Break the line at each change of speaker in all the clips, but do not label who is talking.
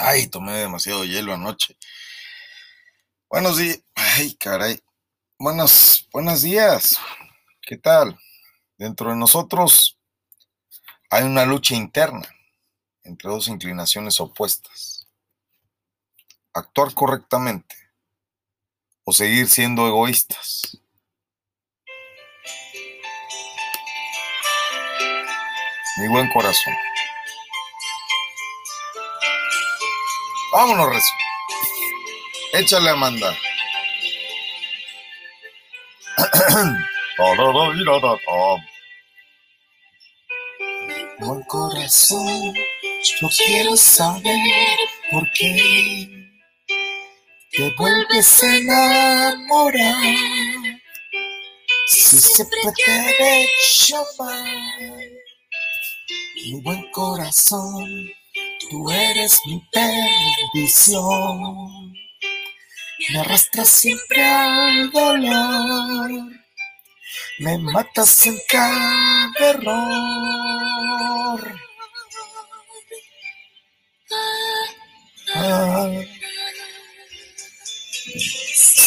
Ay, tomé demasiado hielo anoche. Buenos días. Ay, caray. Buenos, buenos días. ¿Qué tal? Dentro de nosotros hay una lucha interna entre dos inclinaciones opuestas. Actuar correctamente o seguir siendo egoístas. Mi buen corazón. Vámonos, Rezo. Échale, Amanda.
Buen corazón, yo quiero saber por qué te vuelves a enamorar. Si siempre te he hecho mal, mi buen corazón Tú eres mi perdición. Me arrastras siempre al dolor. Me matas en cada error.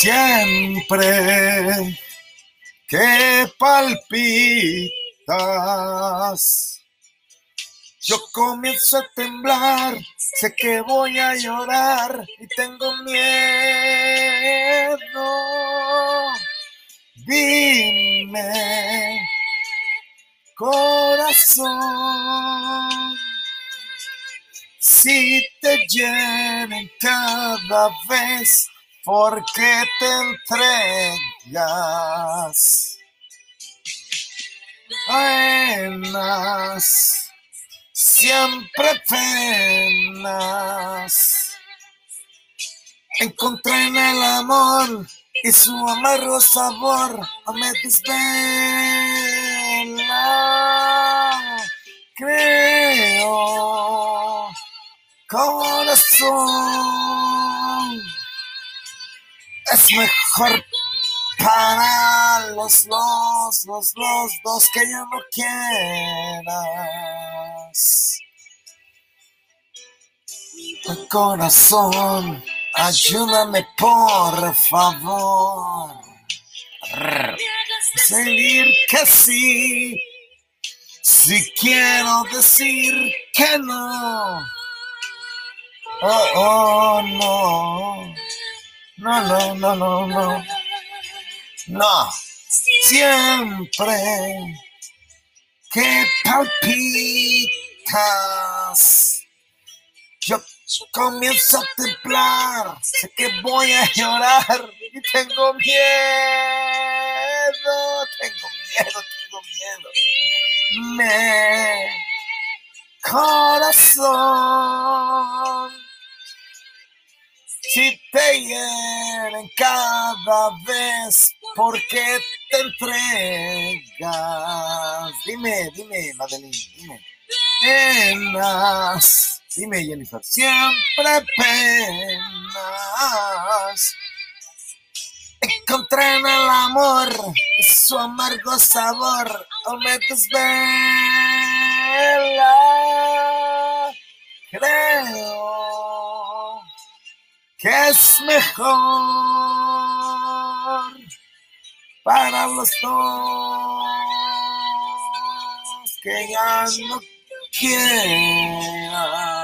siempre que palpitas yo comienzo a temblar, sé que voy a llorar y tengo miedo. Dime, corazón, si te llenen cada vez, ¿por qué te entregas? Buenas siempre penas. Encontré en el amor y su amargo sabor me desvela. Creo, corazón, es mejor para los los, los, los dos que yo no corazón, ayúdame por favor. Seguir que sí, si quiero decir que no. Oh, oh, no. No, no, no, no, no. No, siempre que yo comienzo a templar, sé que voy a llorar y tengo miedo, tengo miedo, tengo miedo. Me corazón si te hieren cada vez, ¿por qué te entregas? Dime, dime, Madeline, dime. Penas, dime, Jennifer. Siempre penas. Encontré en el amor su amargo sabor, o me desvela. Creo que es mejor para los dos que ya no quieras.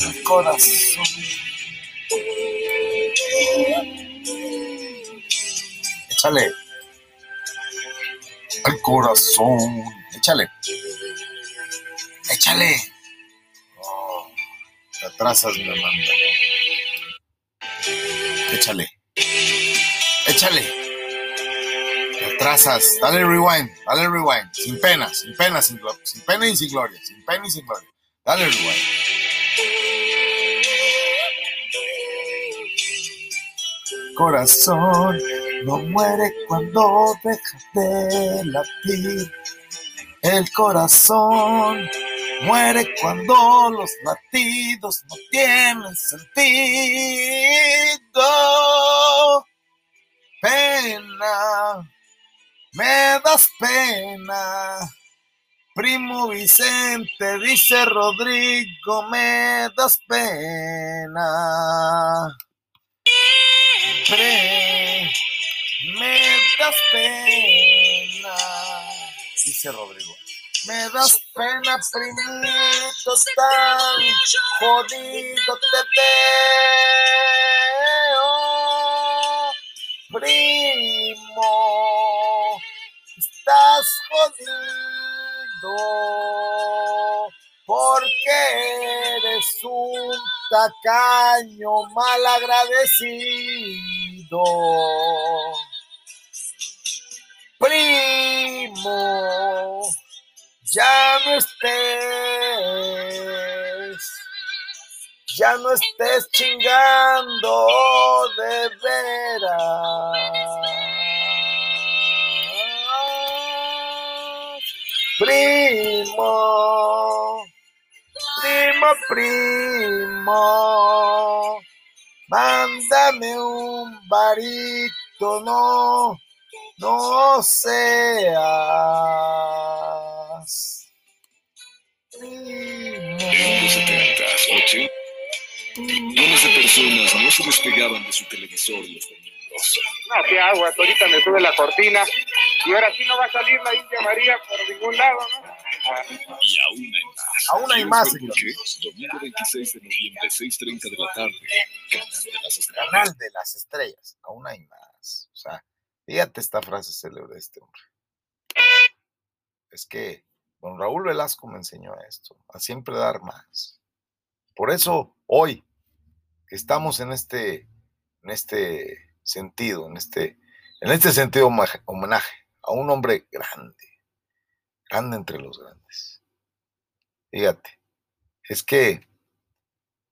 El corazón. Échale al corazón. Échale. Échale. Oh, te atrasas, mi Amanda. Échale. Échale. Te atrasas. Dale rewind. Dale rewind. Sin pena, sin pena, sin, sin pena y sin gloria. Sin pena y sin gloria. Dale rewind. Corazón no muere cuando deja de latir. El corazón muere cuando los latidos no tienen sentido. pena, me das pena. Primo Vicente, dice Rodrigo, me das pena. me das pena, dice Rodrigo. Me das pena, primito, tan jodido te veo. Primo, estás jodido porque eres un tacaño mal agradecido. Primo, ya no estés, ya no estés chingando de veras. Primo, primo, primo, mándame un varito, no, no seas
en los 70, 80, millones de personas no se despegaban de su televisor los domingos.
No, qué agua, ahorita me sube la cortina y ahora sí no va a salir la India María por ningún lado, ¿no?
Y aún hay más.
Aún hay más,
señor. Domingo 26 de noviembre, 6.30 de la tarde, Canal de las Estrellas.
Canal de las Estrellas. Aún hay más. O sea, fíjate esta frase célebre de este hombre. Es que Don Raúl Velasco me enseñó esto, a siempre dar más. Por eso hoy que estamos en este, en este sentido, en este, en este sentido homenaje a un hombre grande, grande entre los grandes. Fíjate, es que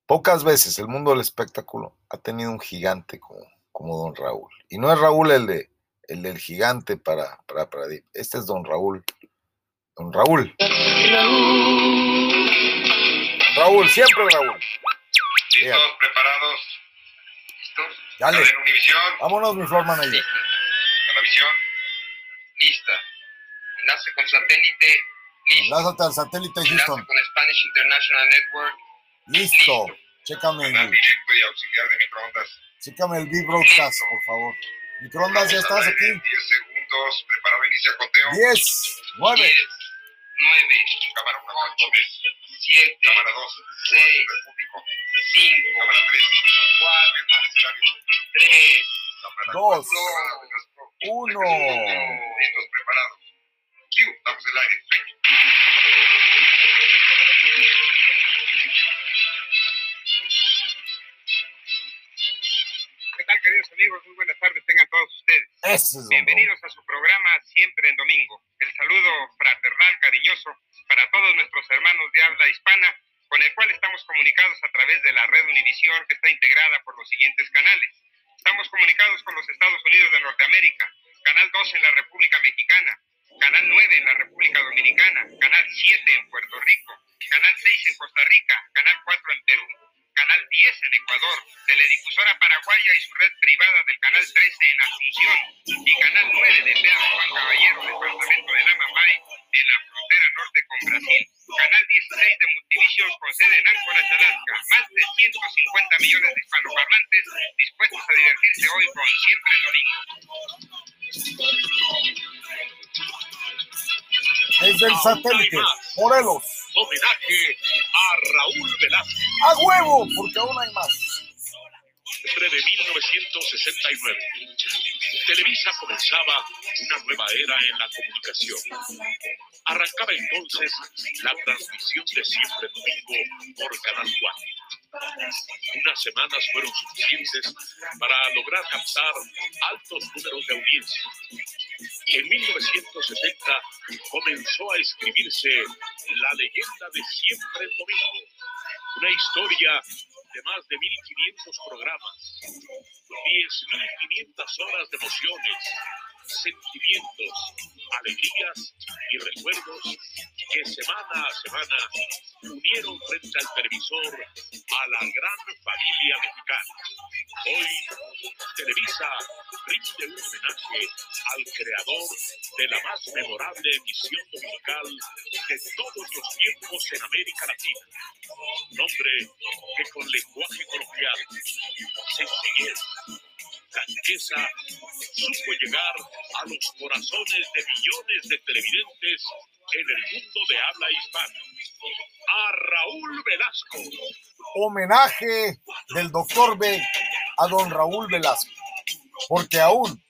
pocas veces el mundo del espectáculo ha tenido un gigante como, como Don Raúl. Y no es Raúl el, de, el del gigante para, para, para, este es Don Raúl Don Raúl. Raúl, siempre Raúl.
¿Listos? ¿Preparados? ¿Listos?
Dale.
Univisión.
Vámonos, mi
la visión. Lista. Enlace con satélite. Listo.
Enlázate al satélite Houston.
Enlace con Spanish International Network.
Listo. Chécame el,
directo y auxiliar de microondas.
chécame el B-Broadcast, por favor. Microondas, ya estás aquí.
10 segundos. Preparado, inicia conteo.
10, 9,
10, 9, cámara 1, 8, 7, cámara 2, 6, Repúblico, 5, cámara 3, 4, 3, cámara
2,
4,
1.
Listos, preparados. Q, damos el aire. ¿Qué tal, queridos amigos? Muy buenas tardes, tengan todos ustedes.
Es.
Bienvenidos a su programa Siempre en Domingo. El saludo fraternal, cariñoso para todos nuestros hermanos de habla hispana, con el cual estamos comunicados a través de la red Univisión, que está integrada por los siguientes canales. Estamos comunicados con los Estados Unidos de Norteamérica, Canal 2 en la República Mexicana, Canal 9 en la República Dominicana, Canal 7 en Puerto Rico, Canal 6 en Costa Rica, Canal 4 en Perú, Canal 10 en Ecuador, Teledifusora Paraguaya y su red privada del Canal 13 en Asunción y Canal 9 de Pedro Juan Caballero, departamento de Namambay, en la frontera norte con Brasil. Canal 16 de Multivision con sede en Anchorage, Alaska. Más de 150 millones de hispanoparlantes dispuestos a divertirse hoy con Siempre en Domingo.
Desde el satélite, Morelos.
Homenaje a Raúl Velasco.
¡A huevo! Porque aún hay más.
De 1969. Televisa comenzaba una nueva era en la comunicación. Arrancaba entonces la transmisión de Siempre Domingo por Canal 4. Unas semanas fueron suficientes para lograr captar altos números de audiencia. En 1970 comenzó a escribirse la leyenda de Siempre Domingo, una historia de más de 1.500 programas, 10.500 horas de emociones, sentimientos, alegrías y recuerdos que semana a semana unieron frente al televisor a la gran familia mexicana. Hoy, Televisa rinde un homenaje al creador de la más memorable emisión dominical de todos los tiempos en América Latina. Nombre que con lenguaje coloquial, sencillez, franqueza, supo llegar a los corazones de millones de televidentes en el mundo de habla hispana. A Raúl Velasco.
Homenaje del doctor B a don Raúl Velasco. Porque aún,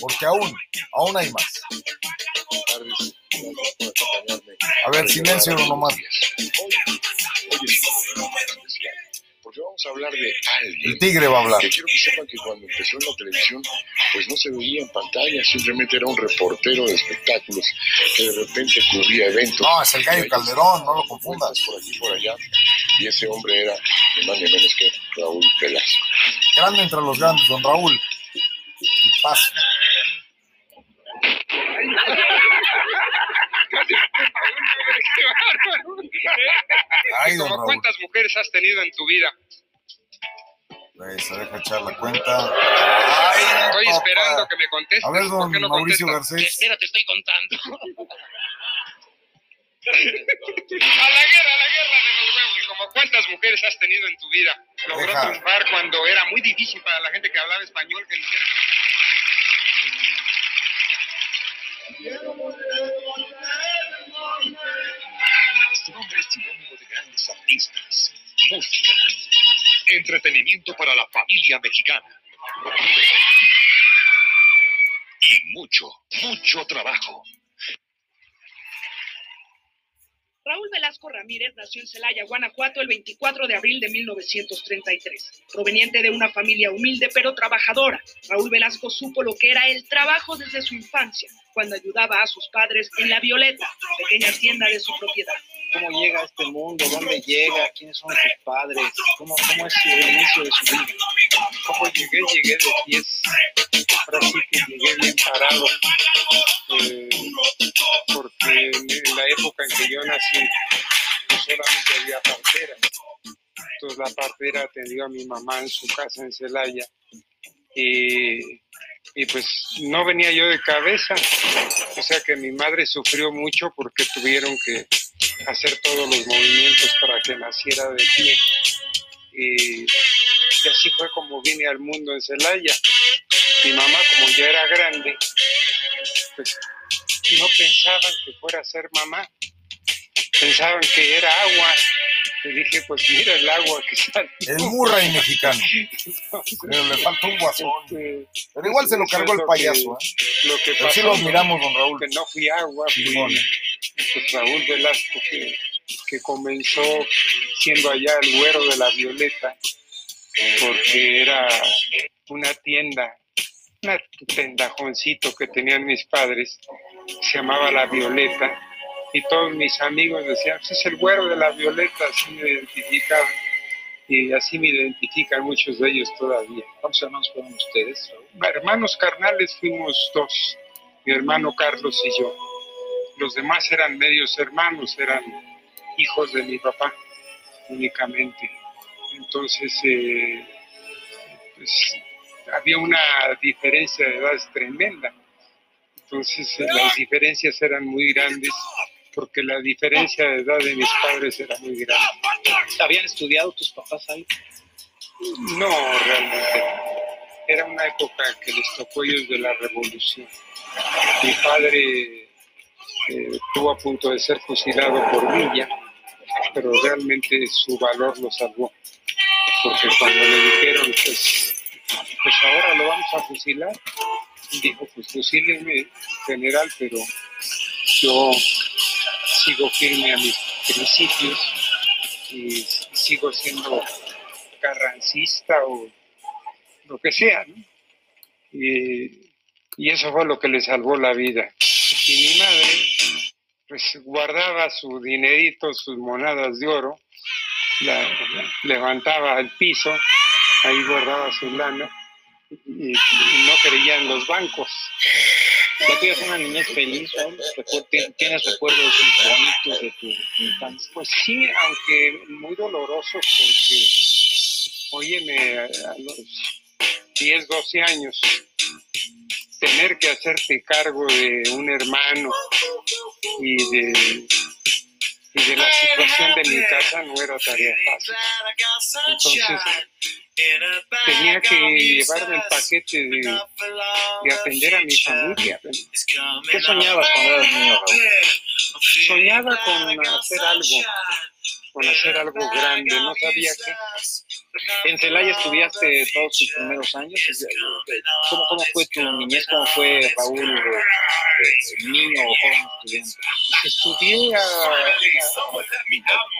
porque aún, aún hay más. A ver, silencio nomás.
Vamos a hablar de alguien.
El tigre va a hablar.
Que quiero que sepan que cuando empezó en la televisión, pues no se veía en pantalla, simplemente era un reportero de espectáculos que de repente cubría eventos.
No, es el gallo Calderón, no lo confundas.
Por aquí, por allá. Y ese hombre era ni más ni menos que Raúl Velasco.
Grande entre los grandes, don Raúl. Y paso. Ay, don
¿Cómo
Raúl.
cuántas mujeres has tenido en tu vida?
Pues, se deja echar la cuenta. Ay,
Estoy
papá.
esperando que me contestes.
A ver,
¿Por
don
no
Mauricio
contestas?
Garcés.
Espera, te estoy contando. a la guerra, a la guerra de los huevos. ¿Cómo cuántas mujeres has tenido en tu vida? Logró
Deja.
triunfar cuando era muy difícil para la gente que hablaba español que dijera.
Este artistas, música, entretenimiento para la familia mexicana. Y mucho, mucho trabajo.
Raúl Velasco Ramírez nació en Celaya, Guanajuato, el 24 de abril de 1933. Proveniente de una familia humilde pero trabajadora, Raúl Velasco supo lo que era el trabajo desde su infancia, cuando ayudaba a sus padres en La Violeta, pequeña tienda de su propiedad.
cómo llega a este mundo, dónde llega, quiénes son sus padres, cómo, es el inicio de su vida.
¿Cómo llegué? Llegué de pies. Ahora sí que llegué bien parado. eh, porque en la época en que yo nací, pues solamente había parteras. Entonces la partera atendió a mi mamá en su casa en Celaya. Y, y pues no venía yo de cabeza. O sea que mi madre sufrió mucho porque tuvieron que hacer todos los movimientos para que naciera de pie. Y, y así fue como vine al mundo en Celaya. Mi mamá, como ya era grande, pues no pensaban que fuera a ser mamá. Pensaban que era agua. Y dije, pues mira el agua que sale.
El Murray mexicano. Pero le falta un guasón. Pero igual se lo cargó el payaso, ¿eh?
Lo que
Pero sí
pasó,
lo admiramos, don Raúl.
que no fui agua, fui pues, Raúl Velasco, que, que comenzó siendo allá el güero de la Violeta, porque era una tienda, un tendajoncito que tenían mis padres, se llamaba La Violeta, y todos mis amigos decían, "Pues es el güero de la Violeta, así me identificaban, y así me identifican muchos de ellos todavía.
¿Cuántos hermanos fueron ustedes?
Hermanos carnales fuimos dos, mi hermano Carlos y yo. Los demás eran medios hermanos, eran hijos de mi papá únicamente. Entonces, eh, pues, había una diferencia de edades tremenda. Entonces, eh, las diferencias eran muy grandes porque la diferencia de edad de mis padres era muy grande.
¿Habían estudiado tus papás ahí?
No, realmente. Era una época que les tocó ellos de la revolución. Mi padre eh, estuvo a punto de ser fusilado por Villa, pero realmente su valor lo salvó. Porque cuando le dijeron, pues, pues ahora lo vamos a fusilar, dijo, pues fusílenme, general, pero yo sigo firme a mis principios y sigo siendo carrancista o lo que sea. Y, y eso fue lo que le salvó la vida. Y mi madre, pues guardaba su dinerito, sus monedas de oro, la, levantaba al piso, ahí guardaba su lana y, no creía en los bancos.
¿Ya tuvieras una niñez feliz, ¿Tienes recuerdos bonitos de tu infancia?
Pues sí, aunque muy dolorosos porque, óyeme, a los 10, 12 años, tener que hacerte cargo de un hermano y de, y de la situación de mi casa no era tarea fácil. Entonces, tenía que llevarme el paquete de, de atender a mi familia.
¿Qué soñabas cuando eras niño, Raúl?
Soñaba con hacer algo, con hacer algo grande, no sabía qué.
En Celaya estudiaste todos tus primeros años. ¿Cómo, cómo fue tu niñez? ¿Cómo fue Raúl, eh, niño o joven estudiante?
Estudié a-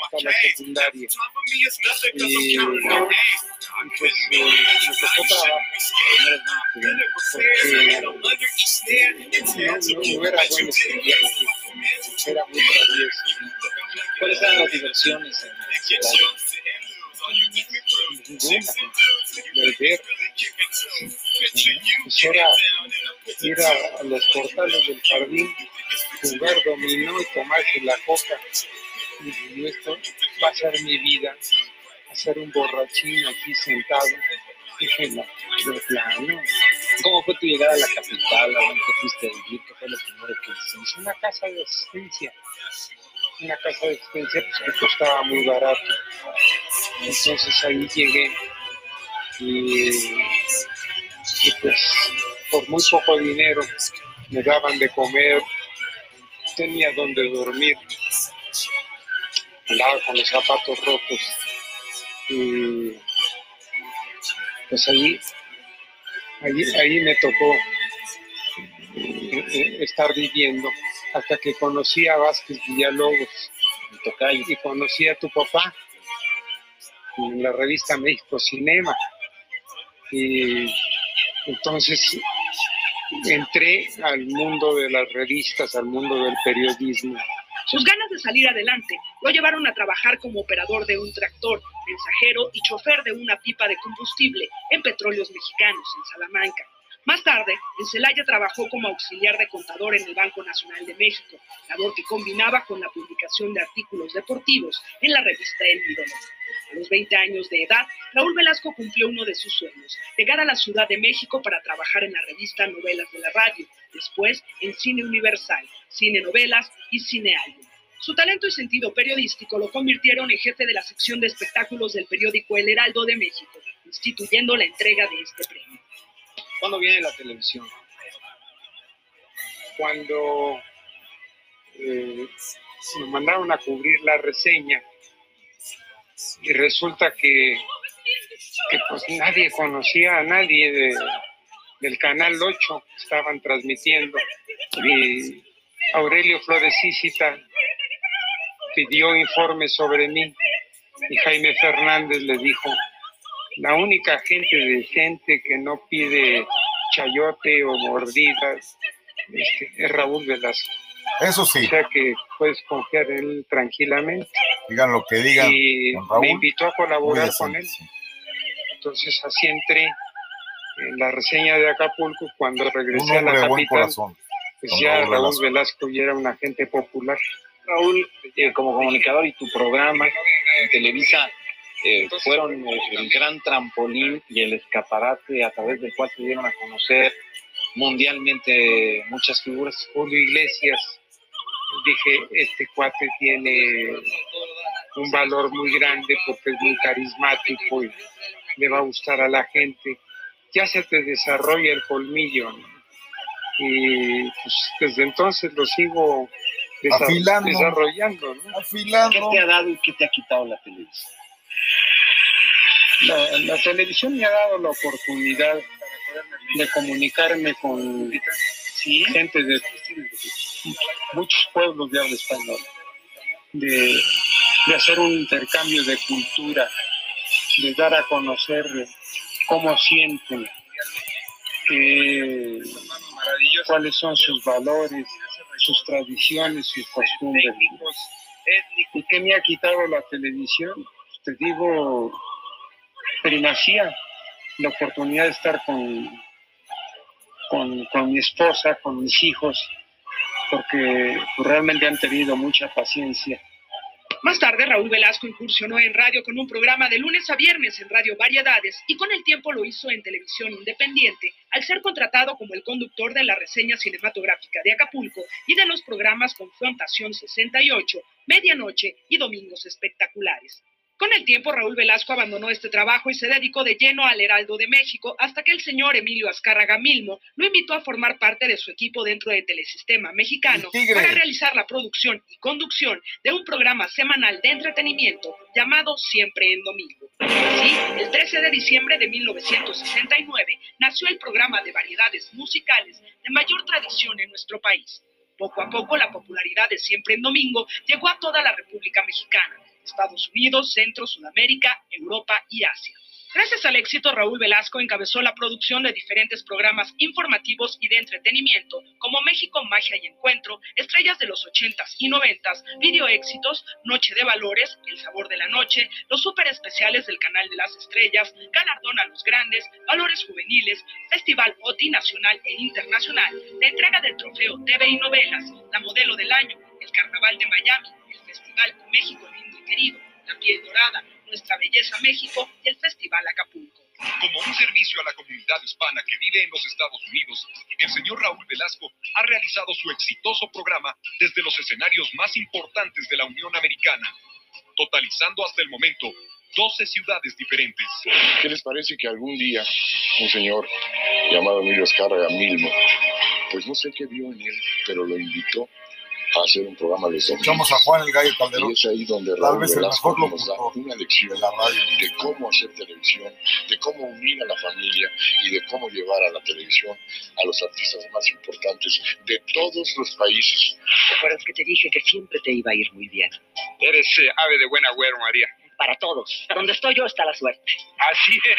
hasta la secundaria y, pues me tocó trabajo porque no era buen estudiante, era muy travieso.
¿Cuáles eran las diversiones en Celaya?
Pues era ir a, los portales del jardín, jugar dominó y tomarse la coca. Y esto va a ser mi vida, hacer un borrachín aquí sentado. Dije, no, de plano.
¿Cómo fue tu llegada a la capital? ¿A dónde te fuiste a vivir? ¿Qué fue lo primero que hiciste?
Es una casa de asistencia. Una casa de asistencia pues, que costaba muy barato. Entonces ahí llegué y, y pues por muy poco dinero me daban de comer, tenía donde dormir, andaba con los zapatos rotos y pues ahí, ahí, ahí me tocó eh, eh, estar viviendo hasta que conocí a Vázquez Villalobos y conocí a tu papá en la revista México Cinema. Y entonces entré al mundo de las revistas, al mundo del periodismo.
Sus ganas de salir adelante lo llevaron a trabajar como operador de un tractor, mensajero y chofer de una pipa de combustible en Petróleos Mexicanos, en Salamanca. Más tarde, en Celaya trabajó como auxiliar de contador en el Banco Nacional de México, labor que combinaba con la publicación de artículos deportivos en la revista El Ídolo. A los 20 años de edad, Raúl Velasco cumplió uno de sus sueños, llegar a la Ciudad de México para trabajar en la revista Novelas de la Radio, después en Cine Universal, Cine Novelas y Cine Álbum. Su talento y sentido periodístico lo convirtieron en jefe de la sección de espectáculos del periódico El Heraldo de México, instituyendo la entrega de este premio.
¿Cuándo viene la televisión?
Cuando eh, me mandaron a cubrir la reseña y resulta que, que pues nadie conocía a nadie de- del canal 8, estaban transmitiendo y Aurelio Flores Ícita pidió informes sobre mí y Jaime Fernández le dijo, la única gente decente que no pide chayote o mordidas este, es Raúl Velasco.
Eso sí,
O sea que puedes confiar en él tranquilamente.
digan lo que digan.
Y
Raúl,
me invitó a colaborar con él.
sí.
Entonces así entré en la reseña de Acapulco. Cuando
Un
regresé a la
de buen
capital,
corazón.
pues
don
ya
Raúl
Raúl
Velasco.
Velasco ya era un agente popular.
Raúl, eh, como comunicador y tu programa en Televisa eh, fueron el gran trampolín y el escaparate a través del cual se dieron a conocer mundialmente muchas figuras.
Julio Iglesias, dije, este cuate tiene un valor muy grande porque es muy carismático y le va a gustar a la gente. Ya se te desarrolla el colmillo. ¿no? Y pues, desde entonces lo sigo desa-
Afilando.
desarrollando. ¿no?
¿Qué
Afilando.
te ha dado y qué te ha quitado la televisión?
La, televisión me ha dado la oportunidad de comunicarme con gente de muchos pueblos de habla española, de, de hacer un intercambio de cultura, de dar a conocer cómo sienten, eh, cuáles son sus valores, sus tradiciones, sus costumbres. ¿Y qué me ha quitado la televisión? Te digo, primacía, la oportunidad de estar con, con, con mi esposa, con mis hijos, porque realmente han tenido mucha paciencia
Más tarde, Raúl Velasco incursionó en radio con un programa de lunes a viernes en Radio Variedades y con el tiempo lo hizo en televisión independiente al ser contratado como el conductor de la reseña cinematográfica de Acapulco y de los programas Confrontación 68, Medianoche y Domingos Espectaculares. Con el tiempo, Raúl Velasco abandonó este trabajo y se dedicó de lleno al Heraldo de México hasta que el señor Emilio Azcárraga Milmo lo invitó a formar parte de su equipo dentro de Telesistema Mexicano para realizar la producción y conducción de un programa semanal de entretenimiento llamado Siempre en Domingo. Así, el 13 de diciembre de 1969 nació el programa de variedades musicales de mayor tradición en nuestro país. Poco a poco, la popularidad de Siempre en Domingo llegó a toda la República Mexicana Estados Unidos, Centro, Sudamérica, Europa y Asia. Gracias al éxito, Raúl Velasco encabezó la producción de diferentes programas informativos y de entretenimiento, como México, Magia y Encuentro, Estrellas de los 80s y 90s, Video Éxitos, Noche de Valores, El Sabor de la Noche, los super especiales del Canal de las Estrellas, Galardón a los Grandes, Valores Juveniles, Festival OTI Nacional e Internacional, la entrega del Trofeo TV y Novelas, la Modelo del Año, el Carnaval de Miami, el Festival México Lindo y Querido, la Piel Dorada, nuestra belleza México y el Festival Acapulco.
Como un servicio a la comunidad hispana que vive en los Estados Unidos, el señor Raúl Velasco ha realizado su exitoso programa desde los escenarios más importantes de la Unión Americana, totalizando hasta el momento 12 ciudades diferentes.
¿Qué les parece que algún día un señor llamado Emilio Escárraga Milmo, pues no sé qué vio en él, pero lo invitó a hacer un programa de.
Escuchamos a Juan el Gallo Calderón.
Y es ahí donde
Tal vez el
Velasco
mejor
nos da una lección
de la radio.
de cómo hacer televisión, de cómo unir a la familia y de cómo llevar a la televisión a los artistas más importantes de todos los países.
¿Te acuerdas que te dije que siempre te iba a ir muy bien?
Eres eh, ave de buen agüero, María.
Para todos. Donde estoy yo está la suerte.
Así es.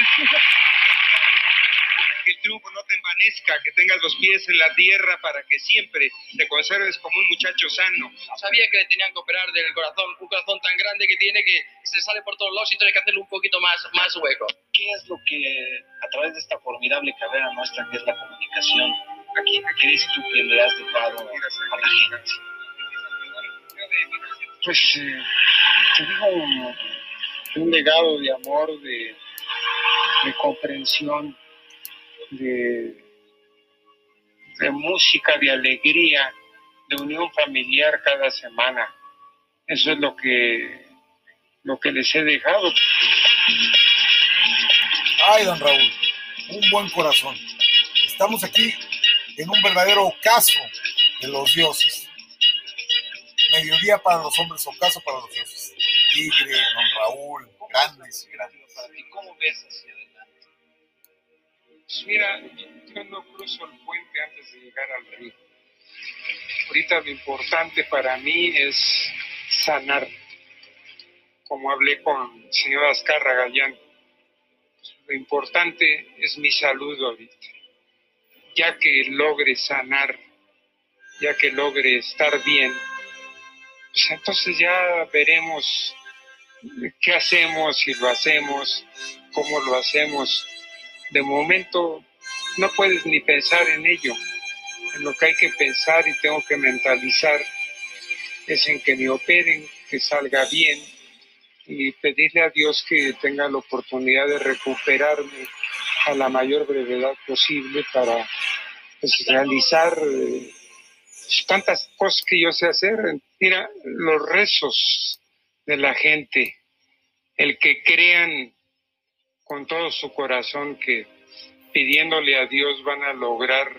Que el triunfo no te envanezca, que tengas los pies en la tierra para que siempre te conserves como un muchacho sano.
Sabía que le tenían que operar del corazón, un corazón tan grande que tiene que se sale por todos lados y tiene que hacerlo un poquito más, más hueco.
¿Qué es lo que, a través de esta formidable carrera nuestra que es la comunicación, aquí, qué crees tú que le has dejado a la gente?
Pues eh, te digo un, un legado de amor, de, de comprensión, de, de música, de alegría, de unión familiar cada semana. Eso es lo que, lo que les he dejado.
Ay, don Raúl, un buen corazón. Estamos aquí en un verdadero ocaso de los dioses. Mediodía para los hombres, ocaso para los dioses. Tigre, don Raúl, grandes y grandes.
¿Y cómo ves hacia adelante?
Mira, yo no cruzo el puente antes de llegar al río. Ahorita lo importante para mí es sanar. Como hablé con el señor Azcarra Gallán, lo importante es mi salud ahorita. Ya que logre sanar, ya que logre estar bien, pues entonces ya veremos qué hacemos, si lo hacemos, cómo lo hacemos. De momento no puedes ni pensar en ello. En lo que hay que pensar y tengo que mentalizar es en que me operen, que salga bien y pedirle a Dios que tenga la oportunidad de recuperarme a la mayor brevedad posible para pues, realizar eh, tantas cosas que yo sé hacer. Mira, los rezos de la gente, el que crean con todo su corazón que pidiéndole a Dios van a lograr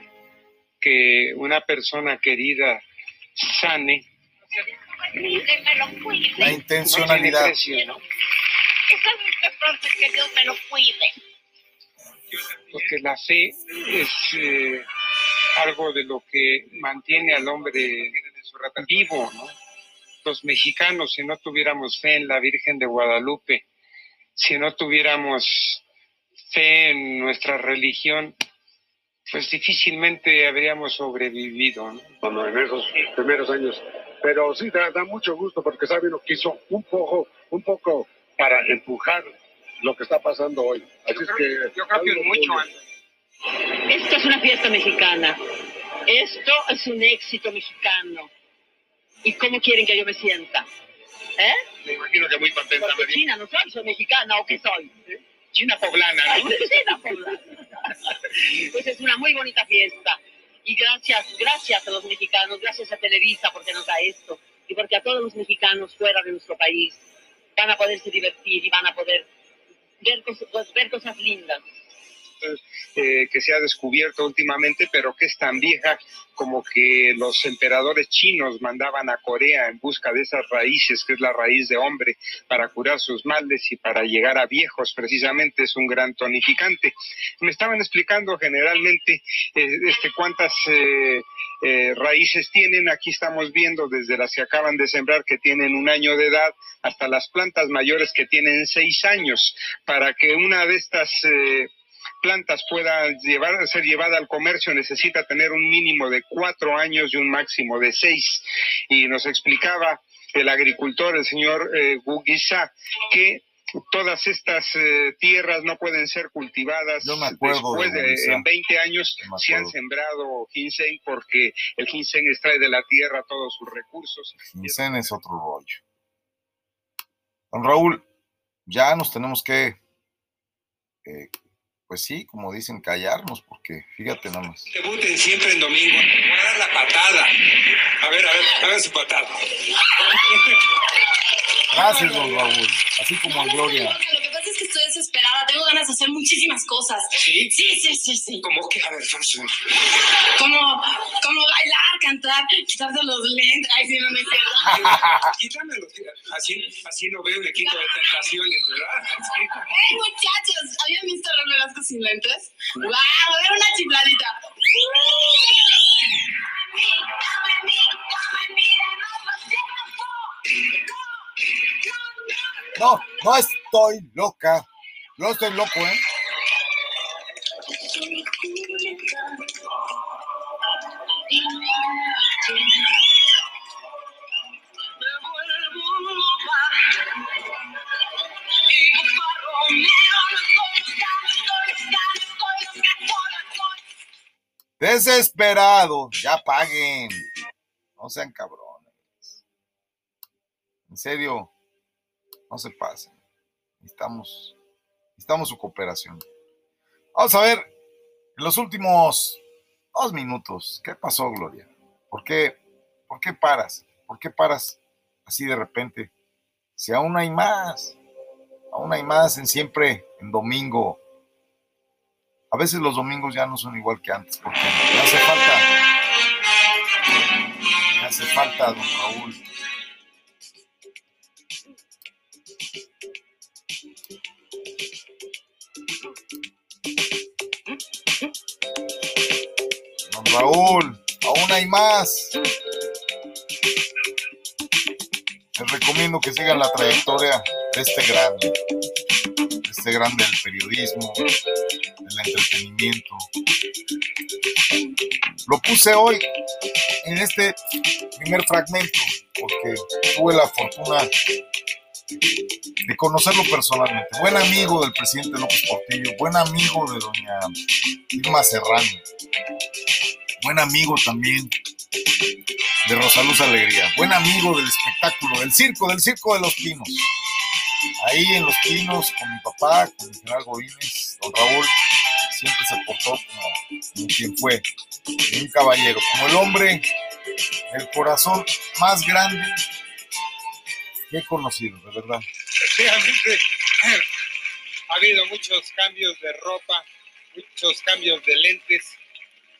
que una persona querida sane.
me lo cuide.
La intencionalidad.
me lo cuide.
Porque la fe es eh, algo de lo que mantiene al hombre vivo, ¿no? Los mexicanos, si no tuviéramos fe en la Virgen de Guadalupe, si no tuviéramos fe en nuestra religión, pues difícilmente habríamos sobrevivido, ¿no?
cuando en esos primeros años. Pero sí da, da mucho gusto porque Sabino quiso un poco, un poco para empujar lo que está pasando hoy. Así es que
Yo creo que mucho.
bien.
Esto es una fiesta mexicana. Esto es un éxito mexicano. ¿Y cómo quieren que yo me sienta?
¿Eh?
Me imagino que muy contenta,
Porque china no soy, soy mexicana, ¿o qué soy?
China poblana, ¿no?
China poblana. Pues es una muy bonita fiesta. Y gracias, gracias a los mexicanos, gracias a Televisa porque nos da esto. Y porque a todos los mexicanos fuera de nuestro país van a poderse divertir y van a poder ver, cos- pues, ver cosas lindas.
Eh, que se ha descubierto últimamente, pero que es tan vieja como que los emperadores chinos mandaban a Corea en busca de esas raíces, que es la raíz de hombre, para curar sus males y para llegar a viejos, precisamente es un gran tonificante. Me estaban explicando generalmente eh, este, cuántas eh, raíces tienen. Aquí estamos viendo desde las que acaban de sembrar que tienen un año de edad hasta las plantas mayores que tienen seis años, para que una de estas plantas pueda llevar, ser llevada al comercio necesita tener un mínimo de cuatro años y un máximo de seis. Y nos explicaba el agricultor, el señor eh, Guguisa, que todas estas eh, tierras no pueden ser cultivadas
de
después de, en 20 años se han sembrado ginseng porque el ginseng extrae de la tierra todos sus recursos.
Ginseng es otro rollo. Don Raúl, ya nos tenemos que, eh, pues sí, como dicen, callarnos, porque fíjate nada más.
Debuten siempre en domingo. Dar la patada. A ver, a ver, hagan su patada.
Gracias, don Raúl. Así como a Gloria.
Lo que pasa es que estoy desesperada, tengo ganas de hacer muchísimas cosas.
¿Sí?
Sí, sí, sí, sí.
¿Cómo que? A ver, ver.
Como, como bailar, cantar, quitarse los lentes. Ay, sí, no me quiero.
Quítamelo. Así, así no veo el equipo de tentaciones, ¿verdad?
¡Ey, muchachos! ¿Habían visto a Velasco sin lentes? ¡Wow! A ver, una chifladita.
No, no estoy loca. Yo estoy loco, ¿eh? Desesperado, ya paguen. No sean cabrones. En serio, no se pasen. Necesitamos, necesitamos su cooperación. Vamos a ver, en los últimos dos minutos, ¿qué pasó, Gloria? ¿Por qué, por qué paras? ¿Por qué paras así de repente? Si aún hay más, aún hay más en siempre, en domingo. A veces los domingos ya no son igual que antes, porque me hace falta, me hace falta, don Raúl. Raúl, aún hay más. Les recomiendo que sigan la trayectoria de este grande, de este grande del periodismo, del entretenimiento. Lo puse hoy en este primer fragmento porque tuve la fortuna de conocerlo personalmente. Buen amigo del presidente López Portillo, buen amigo de doña Irma Serrano, buen amigo también de Rosaluz Alegría, buen amigo del espectáculo, del circo, del circo de los pinos. Ahí en los pinos con mi papá, con mi general Godínez, don Raúl, siempre se portó como, quien fue, un caballero, como el hombre del corazón más grande que he conocido, de verdad.
Efectivamente, ha habido muchos cambios de ropa, muchos cambios de lentes,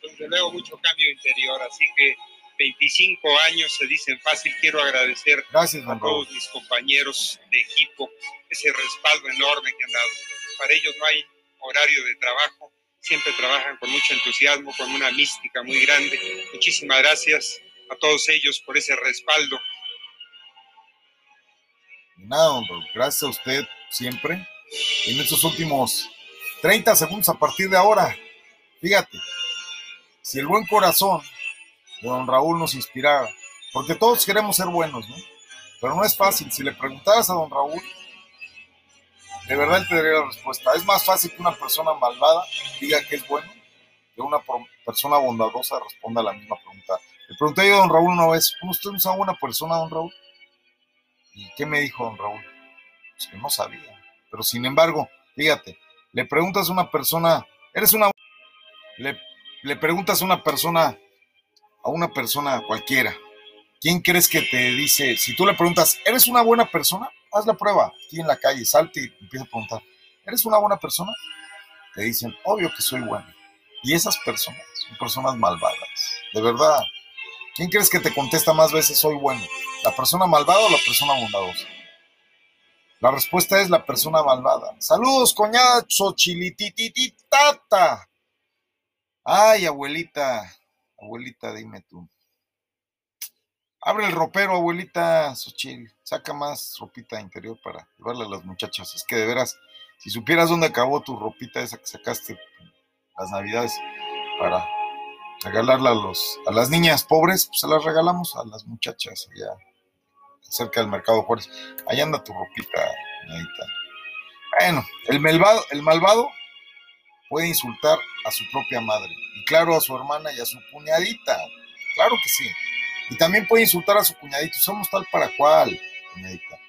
desde luego mucho cambio interior, así que 25 años se dicen fácil. Quiero agradecer
Gracias,
a todos mis compañeros de equipo ese respaldo enorme que han dado. Para ellos no hay horario de trabajo, siempre trabajan con mucho entusiasmo, con una mística muy grande. Muchísimas gracias a todos ellos por ese respaldo.
Nada. Gracias a usted siempre. En estos últimos 30 segundos a partir de ahora, fíjate, si el buen corazón de don Raúl nos inspirara, porque todos queremos ser buenos, ¿no? Pero no es fácil. Si le preguntaras a don Raúl, de verdad él te daría la respuesta. Es más fácil que una persona malvada diga que es bueno que una persona bondadosa responda a la misma pregunta. Le pregunté yo a don Raúl una vez, ¿usted es una buena persona, don Raúl? ¿Y qué me dijo don Raúl? Pues que no sabía. Pero sin embargo, fíjate, le preguntas a una persona, eres una... Le, le preguntas a una persona, a una persona cualquiera, ¿quién crees que te dice, si tú le preguntas, ¿eres una buena persona? Haz la prueba aquí en la calle, salte y empieza a preguntar, ¿eres una buena persona? Te dicen, obvio que soy bueno. Y esas personas son personas malvadas, de verdad. ¿Quién crees que te contesta más veces soy bueno? ¿La persona malvada o la persona bondadosa? La respuesta es la persona malvada. Saludos, coñada Xochilitititata. Ay, abuelita, abuelita, dime tú. Abre el ropero, abuelita Xochil. Saca más ropita interior para llevarle a las muchachas. Es que de veras, si supieras dónde acabó tu ropita esa que sacaste las navidades para regalarla a, los, a las niñas pobres, pues se las regalamos a las muchachas allá cerca del mercado Juárez. Ahí anda tu ropita, señorita. Bueno, el malvado, el malvado puede insultar a su propia madre. Y claro, a su hermana y a su cuñadita. Claro que sí. Y también puede insultar a su cuñadito. Somos tal para cual, cuñadita.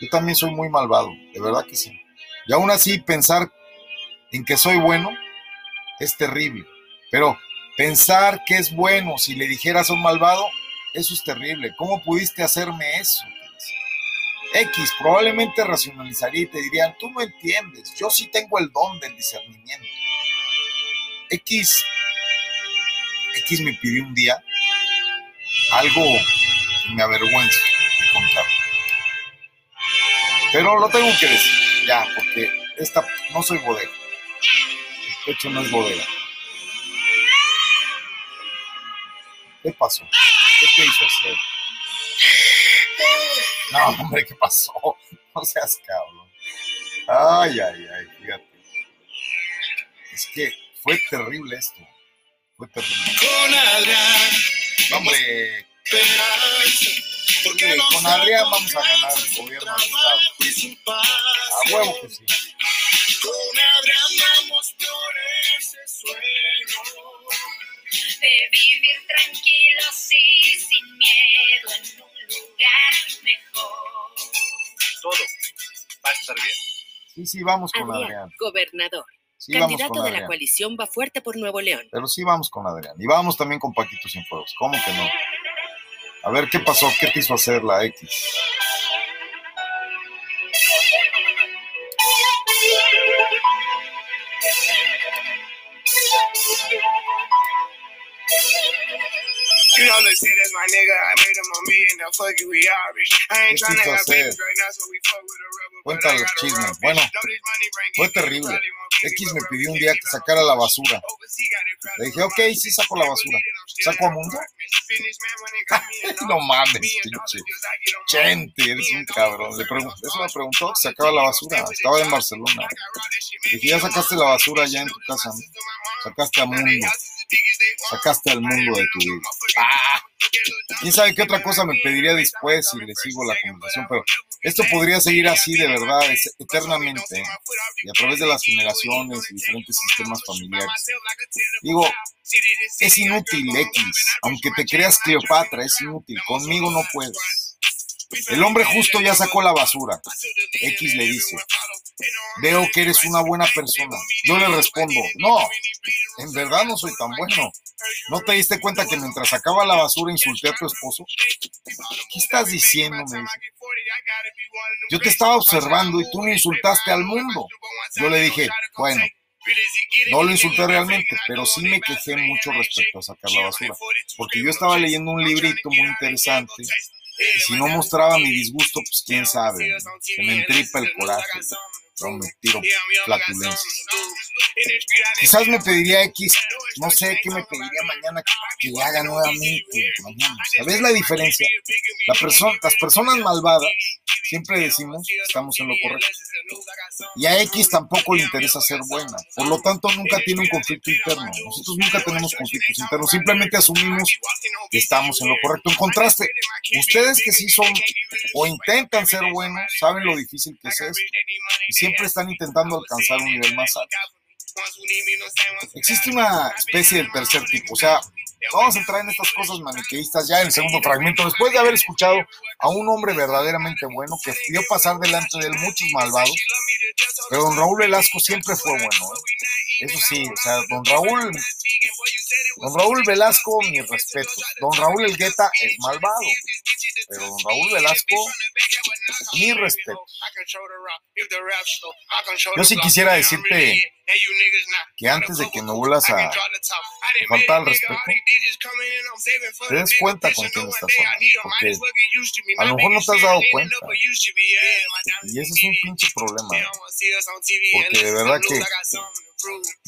Yo también soy muy malvado, de verdad que sí. Y aún así, pensar en que soy bueno es terrible. Pero pensar que es bueno si le dijeras a malvado, eso es terrible. ¿Cómo pudiste hacerme eso? X probablemente racionalizaría y te dirían, tú no entiendes, yo sí tengo el don del discernimiento. X, X me pidió un día algo que me avergüenza de contar. Pero lo tengo que decir, ya, porque esta no soy bodega. De hecho, no es bodega. ¿Qué pasó? ¿Qué te hizo hacer? No, hombre, ¿qué pasó? No seas cabrón. Ay, ay, ay, fíjate. Es que fue terrible esto. Fue terrible.
Con Adrián.
Hombre. Porque con Adrián vamos a ganar el gobierno del Estado. A huevo que sí.
Con Adrián vamos por ese sueño de vivir tranquilos y sin miedo en un lugar mejor.
Todo va a estar bien.
Sí, sí, vamos con
Adrián,
Adrián.
gobernador.
Sí,
Candidato de la coalición va fuerte por Nuevo León.
Pero sí vamos con Adrián. Y vamos también con Paquito Sin Fuegos. ¿Cómo que no? A ver, ¿qué pasó? ¿Qué te hizo hacer la X?
The shit is my nigga. I made him on me and the fuck you, we Irish. I ain't
¿Qué
tryna
quiso
have babies right now, so we fuck with a rebel.
Cuenta los chismes. Bueno, fue terrible. X me pidió un día que sacara la basura. Le dije, ok, sí saco la basura. ¿Saco a mundo? no mames, pinche. Chente, eres un cabrón. Le eso me preguntó, que sacaba la basura. Estaba en Barcelona. Le dije, ya sacaste la basura allá en tu casa. Sacaste a mundo. Sacaste al mundo de tu vida. Ah, quién sabe qué otra cosa me pediría después si le sigo la conversación, pero esto podría seguir así de verdad, eternamente, y a través de las generaciones y diferentes sistemas familiares. Digo, es inútil, X, aunque te creas Cleopatra, es inútil, conmigo no puedes. El hombre justo ya sacó la basura. X le dice, veo que eres una buena persona. Yo le respondo, no, en verdad no soy tan bueno. ¿No te diste cuenta que mientras sacaba la basura insulté a tu esposo? ¿Qué estás diciendo? Me dice. Yo te estaba observando y tú me insultaste al mundo. Yo le dije, bueno, no lo insulté realmente, pero sí me quejé mucho respecto a sacar la basura, porque yo estaba leyendo un librito muy interesante y si no mostraba mi disgusto, pues quién sabe, se me entripa el coraje, yo me tiro flatulencias. Quizás me pediría X, no sé qué me pediría mañana que le haga nuevamente. Mañana. ¿Sabes la diferencia? La persona, las personas malvadas siempre decimos que estamos en lo correcto. Y a X tampoco le interesa ser buena. Por lo tanto, nunca tiene un conflicto interno. Nosotros nunca tenemos conflictos internos. Simplemente asumimos que estamos en lo correcto. En contraste, ustedes que sí son o intentan ser buenos, saben lo difícil que es esto. Y siempre están intentando alcanzar un nivel más alto. Existe una especie de tercer tipo, o sea, vamos a entrar en estas cosas maniqueístas ya en el segundo fragmento, después de haber escuchado a un hombre verdaderamente bueno que vio pasar delante de él muchos malvados, pero don Raúl Velasco siempre fue bueno, ¿eh? eso sí, o sea, don Raúl, don Raúl Velasco, mis respetos, don Raúl Elgueta es malvado, pero don Raúl Velasco, mis respetos. Yo sí quisiera decirte que antes de que me vuelvas a faltar al respeto, te des cuenta con quién estás hablando, porque a lo mejor no te has dado cuenta. Y ese es un pinche problema, porque de verdad que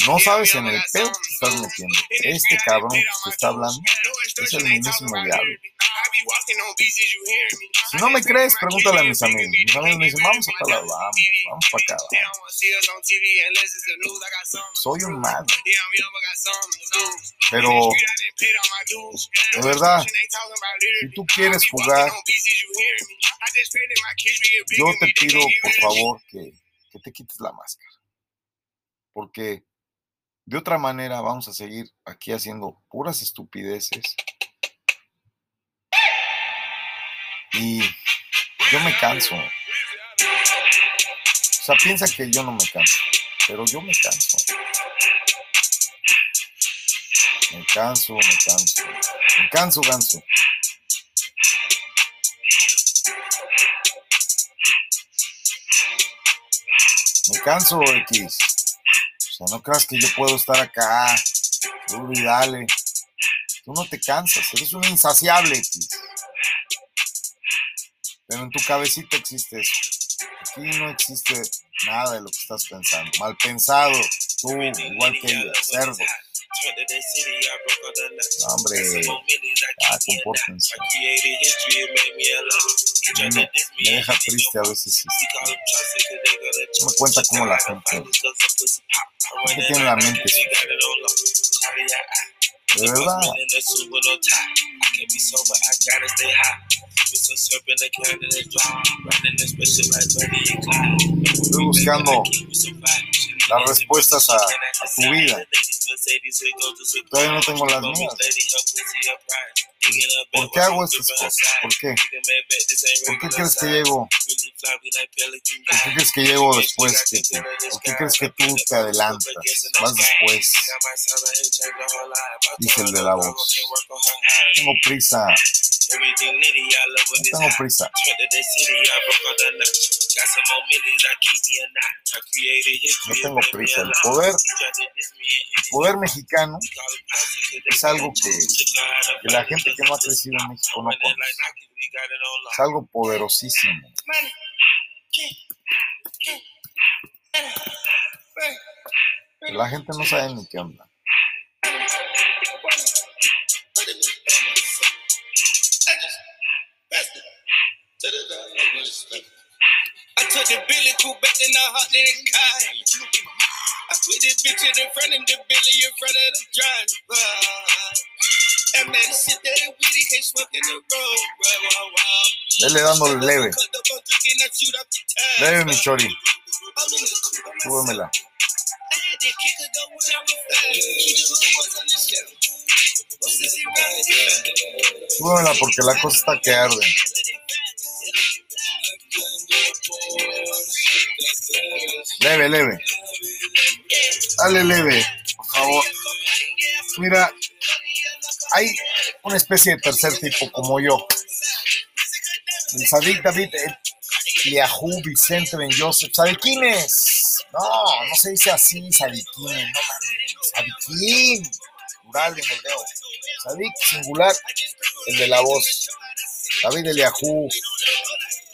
no sabes en el pedo que estás metiendo. Este cabrón que está hablando es el mismísimo diablo. Si no me crees, pregúntale a mis amigos. Mis amigos me dicen, vamos a tal vamos, vamos para acá. Vamos. Soy un mago. Pero, de verdad, si tú quieres jugar, yo te pido, por favor, que, que te quites la máscara. Porque de otra manera vamos a seguir aquí haciendo puras estupideces. Y yo me canso. O sea, piensa que yo no me canso, pero yo me canso. Me canso, me canso. Me canso, ganso. Me canso, X. Sea, no creas que yo puedo estar acá, y dale. Tú no te cansas, eres un insaciable, X. Pero en tu cabecita existe eso. Aquí no existe nada de lo que estás pensando. Mal pensado, tú, igual que ella, cerdo. Hombre, ah, compórtense. Me, me deja triste a veces. No me cuenta cómo la gente, que tiene la mente. De verdad. Estoy buscando las respuestas a, a tu vida. Todavía no tengo las mías. ¿Por qué hago estas cosas? ¿Por qué? ¿Por qué crees que llego? ¿Por qué crees que llego después que tú? ¿Por qué crees que tú te adelantas? Vas después. Dice el de la voz. Tengo prisa. No tengo prisa. No tengo prisa. El poder, el poder mexicano es algo que, que la gente que no ha crecido en México no conoce. Es algo poderosísimo. La gente no sabe ni qué onda.
I took the Billy Cool back in the hot and kind. I put the bitch in front of the Billy in front of the driver. And man, sit there with it, can't smoke in the road.
Dele dándole leve. Leve, mi chori. Súbemela. Súbemela porque la cosa está que arde. Leve, leve. Dale leve, por favor. Mira, hay una especie de tercer tipo como yo. El Sadik David Yahoo Vicente Ben Joseph. Sadiquines. No, no se dice así, Sadiquines. No mames. Sadiquín. Plural en el. Sadik singular, el de la voz. David Eliahu,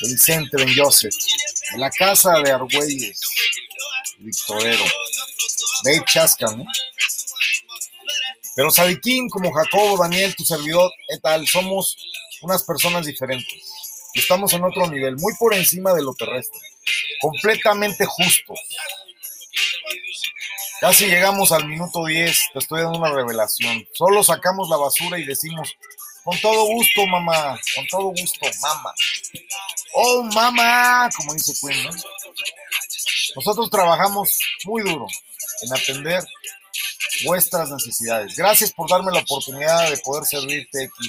Vicente Ben Joseph. La casa de Argüelles. Victorero. Dave Chasca, ¿no? Pero Sadiquín, como Jacobo, Daniel, tu servidor, ¿qué tal? Somos unas personas diferentes. Estamos en otro nivel, muy por encima de lo terrestre. Completamente justos. Casi llegamos al minuto 10, te estoy dando una revelación. Solo sacamos la basura y decimos, con todo gusto, mamá, con todo gusto, mamá. Oh, mamá, como dice Queen, ¿no? Nosotros trabajamos muy duro en atender vuestras necesidades. Gracias por darme la oportunidad de poder servirte X.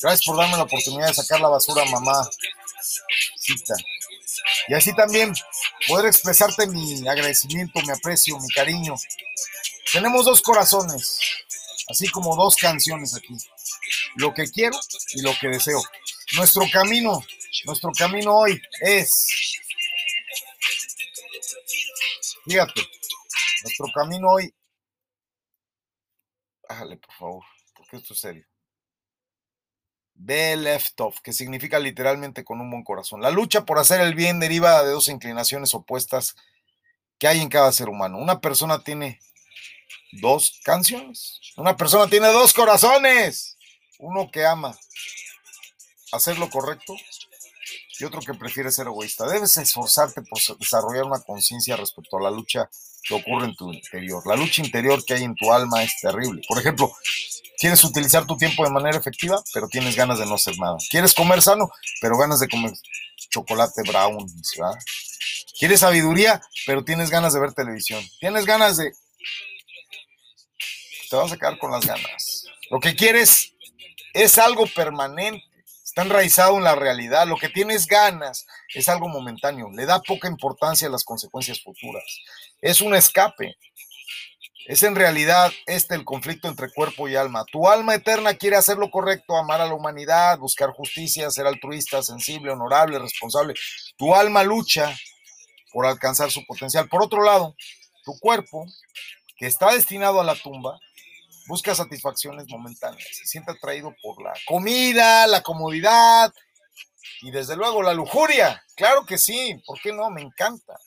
Gracias por darme la oportunidad de sacar la basura, mamá. Cita. Y así también poder expresarte mi agradecimiento, mi aprecio, mi cariño. Tenemos dos corazones, así como dos canciones aquí. Lo que quiero y lo que deseo. Nuestro camino, nuestro camino hoy es, fíjate, nuestro camino hoy, bájale por favor, porque esto es serio. Be left off, que significa literalmente con un buen corazón. La lucha por hacer el bien deriva de dos inclinaciones opuestas que hay en cada ser humano. Una persona tiene dos canciones. Una persona tiene dos corazones. Uno que ama hacer lo correcto y otro que prefiere ser egoísta. Debes esforzarte por desarrollar una conciencia respecto a la lucha que ocurre en tu interior. La lucha interior que hay en tu alma es terrible. Por ejemplo, quieres utilizar tu tiempo de manera efectiva, pero tienes ganas de no hacer nada. Quieres comer sano, pero ganas de comer chocolate brown. ¿verdad? Quieres sabiduría, pero tienes ganas de ver televisión. Tienes ganas de... Te vas a quedar con las ganas. Lo que quieres es algo permanente. Está enraizado en la realidad. Lo que tienes ganas es algo momentáneo. Le da poca importancia a las consecuencias futuras. Es un escape. Es en realidad este el conflicto entre cuerpo y alma. Tu alma eterna quiere hacer lo correcto, amar a la humanidad, buscar justicia, ser altruista, sensible, honorable, responsable. Tu alma lucha por alcanzar su potencial. Por otro lado, tu cuerpo, que está destinado a la tumba, busca satisfacciones momentáneas, se siente atraído por la comida, la comodidad y desde luego la lujuria. Claro que sí, ¿por qué no? Me encanta.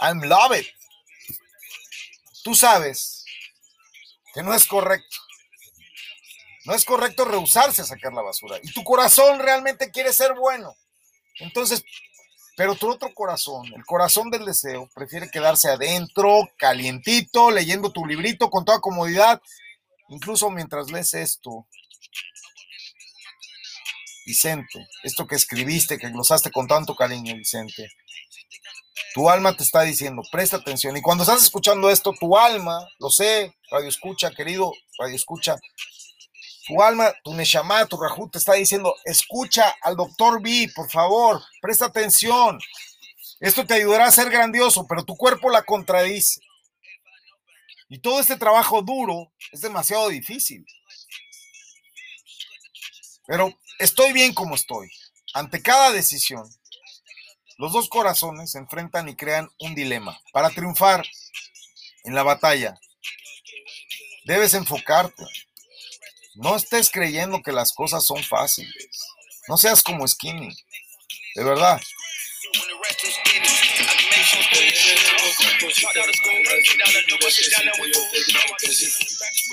I'm love it. Tú sabes que no es correcto. No es correcto rehusarse a sacar la basura. Y tu corazón realmente quiere ser bueno. Entonces, pero tu otro corazón, el corazón del deseo, prefiere quedarse adentro, calientito, leyendo tu librito con toda comodidad, incluso mientras lees esto. Vicente, esto que escribiste, que glosaste con tanto cariño, Vicente. Tu alma te está diciendo, presta atención. Y cuando estás escuchando esto, tu alma, lo sé, radio escucha, querido radio escucha, tu alma, tu Neshama, tu Rajú te está diciendo, escucha al doctor B, por favor, presta atención. Esto te ayudará a ser grandioso, pero tu cuerpo la contradice. Y todo este trabajo duro es demasiado difícil. Pero estoy bien como estoy. Ante cada decisión, los dos corazones se enfrentan y crean un dilema. Para triunfar en la batalla, debes enfocarte. No estés creyendo que las cosas son fáciles. No seas como Skinny. De verdad.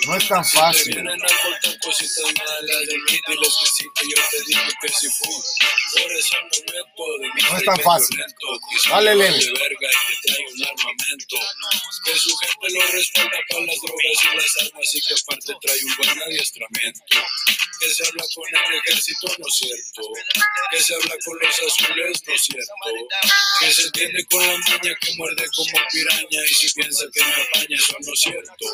No es tan fácil. No es tan fácil. Dale, leve.
Que su gente lo respalda para las drogas y las armas y que aparte trae un buen adiestramiento. Que se habla con el ejército, no es cierto. Que se habla con los azules, no es cierto. Que se entiende con la maña que muerde como piraña y si piensa que me apaña, eso no es cierto.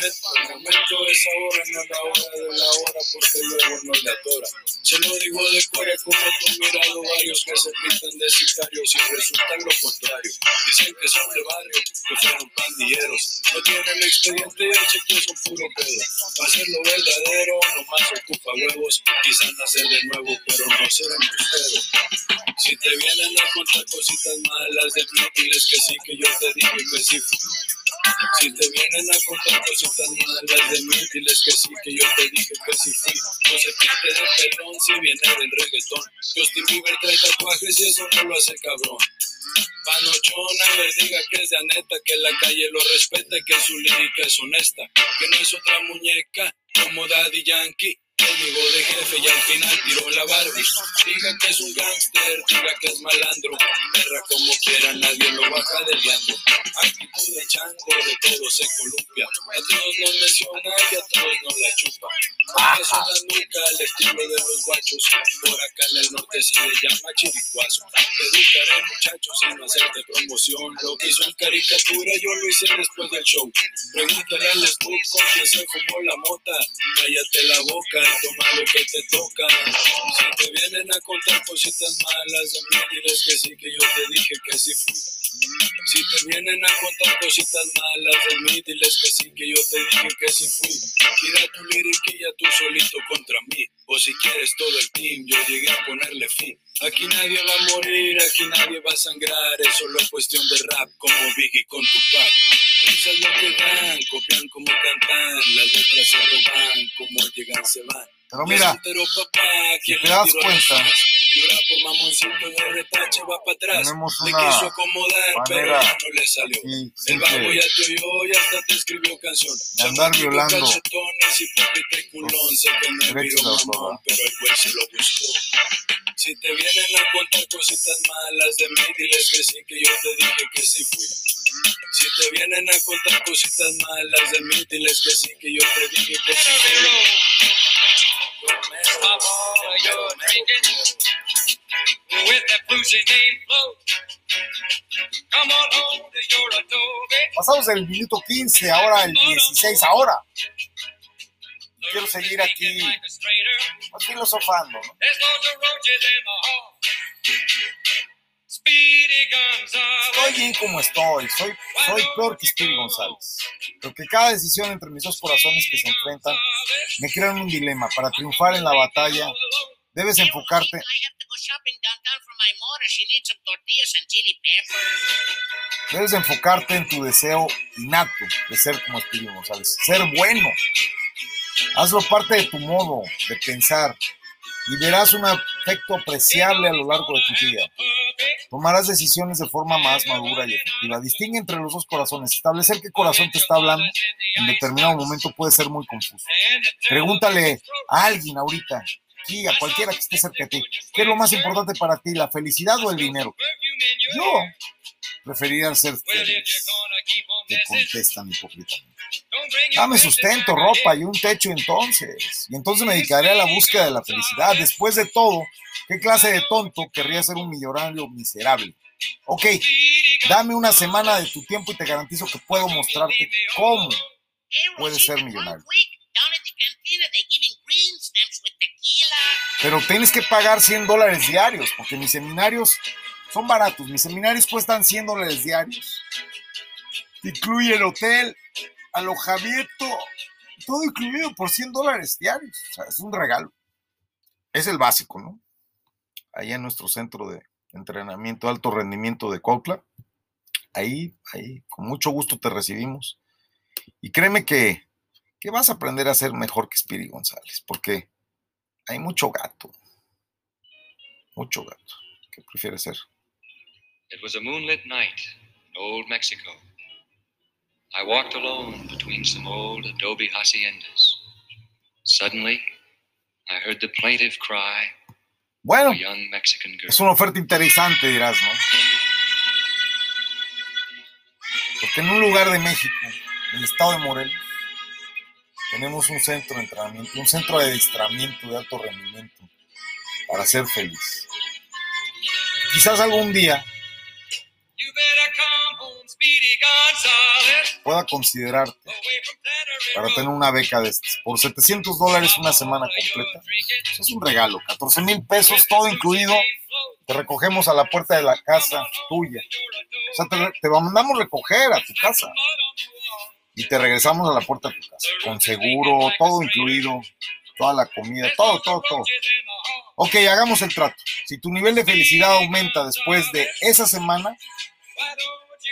El momento es ahora, no la hora de la hora, porque luego no le atora. Se lo digo de cora como tú mirado varios que se pintan de sicarios y resultan lo contrario. Dicen que son de barrio, que fueron pandilleros. No tienen expediente y el cheque son puro pedo. Para ser lo verdadero, nomás ocupa huevos. Quizás nacer de nuevo, pero no ser embustero. Si te vienen a contar cositas malas de mí, diles que sí, que yo te digo que sí fui. Si te vienen a contar cositas malas de mí, diles que sí, que yo te dije que sí fui. No se pinte de pelón si viene del reggaetón. Justin Bieber trae tatuajes y eso no lo hace cabrón. Panochona, a ver, diga que es de neta, que la calle lo respeta, que su lírica es honesta, que no es otra muñeca como Daddy Yankee. Llegó de jefe y al final tiró la Barbie. Diga que es un gángster, diga que es malandro. Perra como quiera, nadie lo baja del diablo. Actitud de chango, de todo se columpia. A todos nos menciona y a todos nos la chupa. Eso en la nuca, al estilo de los guachos. Por acá en el norte se le llama chiricuazo. Te educaré muchachos sin hacerte promoción. Lo que hizo en caricatura yo lo hice después del show. Pregúntale al Snoop con que se fumó la mota. Cállate la boca toma lo que te toca. Si te vienen a contar cositas malas de mí, diles que sí, que yo te dije que sí fui. Si te vienen a contar cositas malas de mí, diles que sí, que yo te dije que sí fui. Tira tu liriquilla tú solito contra mí. O si quieres todo el team, yo llegué a ponerle fin. Aquí nadie va a morir, aquí nadie va a sangrar. Es solo cuestión de rap, como Biggie con Tupac. Risas lo que dan, copian como cantan. Las letras se roban, como llegan se van.
Pero mira, si te das cuenta, tenemos una
quiso acomodar, pero
manera
ya no le salió.
aquí
El bajo
simple
ya te oyó y hasta te escribió canción.
de andar violando derechos de
viró
autor.
mamón, pero el güey se lo buscó. Si te vienen a contar cositas malas de mí, diles que sí, que yo te dije que sí fui. Si te vienen a contar cositas malas de mí, diles que sí, que yo te dije que sí.
Pasamos del minuto 15, ahora el 16, ahora. Quiero seguir aquí filosofando. ¿no? Estoy bien como estoy, soy, soy peor que Steve González. Porque cada decisión entre mis dos corazones que se enfrentan me crean un dilema. Para triunfar en la batalla, debes enfocarte Debes enfocarte en tu deseo innato de ser como Steve González, ser bueno. Hazlo parte de tu modo de pensar y verás un efecto apreciable a lo largo de tu vida. Tomarás decisiones de forma más madura y efectiva. Distingue entre los dos corazones. Establecer qué corazón te está hablando en determinado momento puede ser muy confuso. Pregúntale a alguien ahorita, aquí, a cualquiera que esté cerca de ti, ¿qué es lo más importante para ti, la felicidad o el dinero? Yo preferiría ser feliz. Te contestan hipócritamente. Dame sustento, ropa y un techo entonces. Y entonces me dedicaré a la búsqueda de la felicidad. Después de todo, ¿qué clase de tonto querría ser un millonario miserable? Ok, dame una semana de tu tiempo y te garantizo que puedo mostrarte cómo puedes ser millonario. Pero tienes que pagar 100 dólares diarios, porque mis seminarios son baratos. Mis seminarios cuestan 100 dólares diarios. Incluye el hotel, alojamiento, todo incluido por 100 dólares diarios. O sea, es un regalo. Es el básico, ¿no? Allá en nuestro centro de entrenamiento de alto rendimiento de Cuautla. Ahí, ahí, con mucho gusto te recibimos. Y créeme que, que vas a aprender a ser mejor que Spiri González, porque hay mucho gato. Mucho gato. ¿Qué prefieres ser?
It was a moonlit night in old Mexico. I walked alone between some old adobe haciendas. Suddenly, I heard the plaintive cry
Bueno,
of a young Mexican girl.
es una oferta interesante, dirás, ¿no? Porque en un lugar de México, en el estado de Morelos, tenemos un centro de entrenamiento, un centro de adiestramiento de alto rendimiento para ser feliz. Quizás algún día pueda considerarte para tener una beca de estas. Por 700 dólares una semana completa. Eso es un regalo. 14 mil pesos, todo incluido. Te recogemos a la puerta de la casa tuya. O sea, te, te mandamos recoger a tu casa. Y te regresamos a la puerta de tu casa. Con seguro, todo incluido. Toda la comida, todo, todo, todo. Ok, hagamos el trato. Si tu nivel de felicidad aumenta después de esa semana,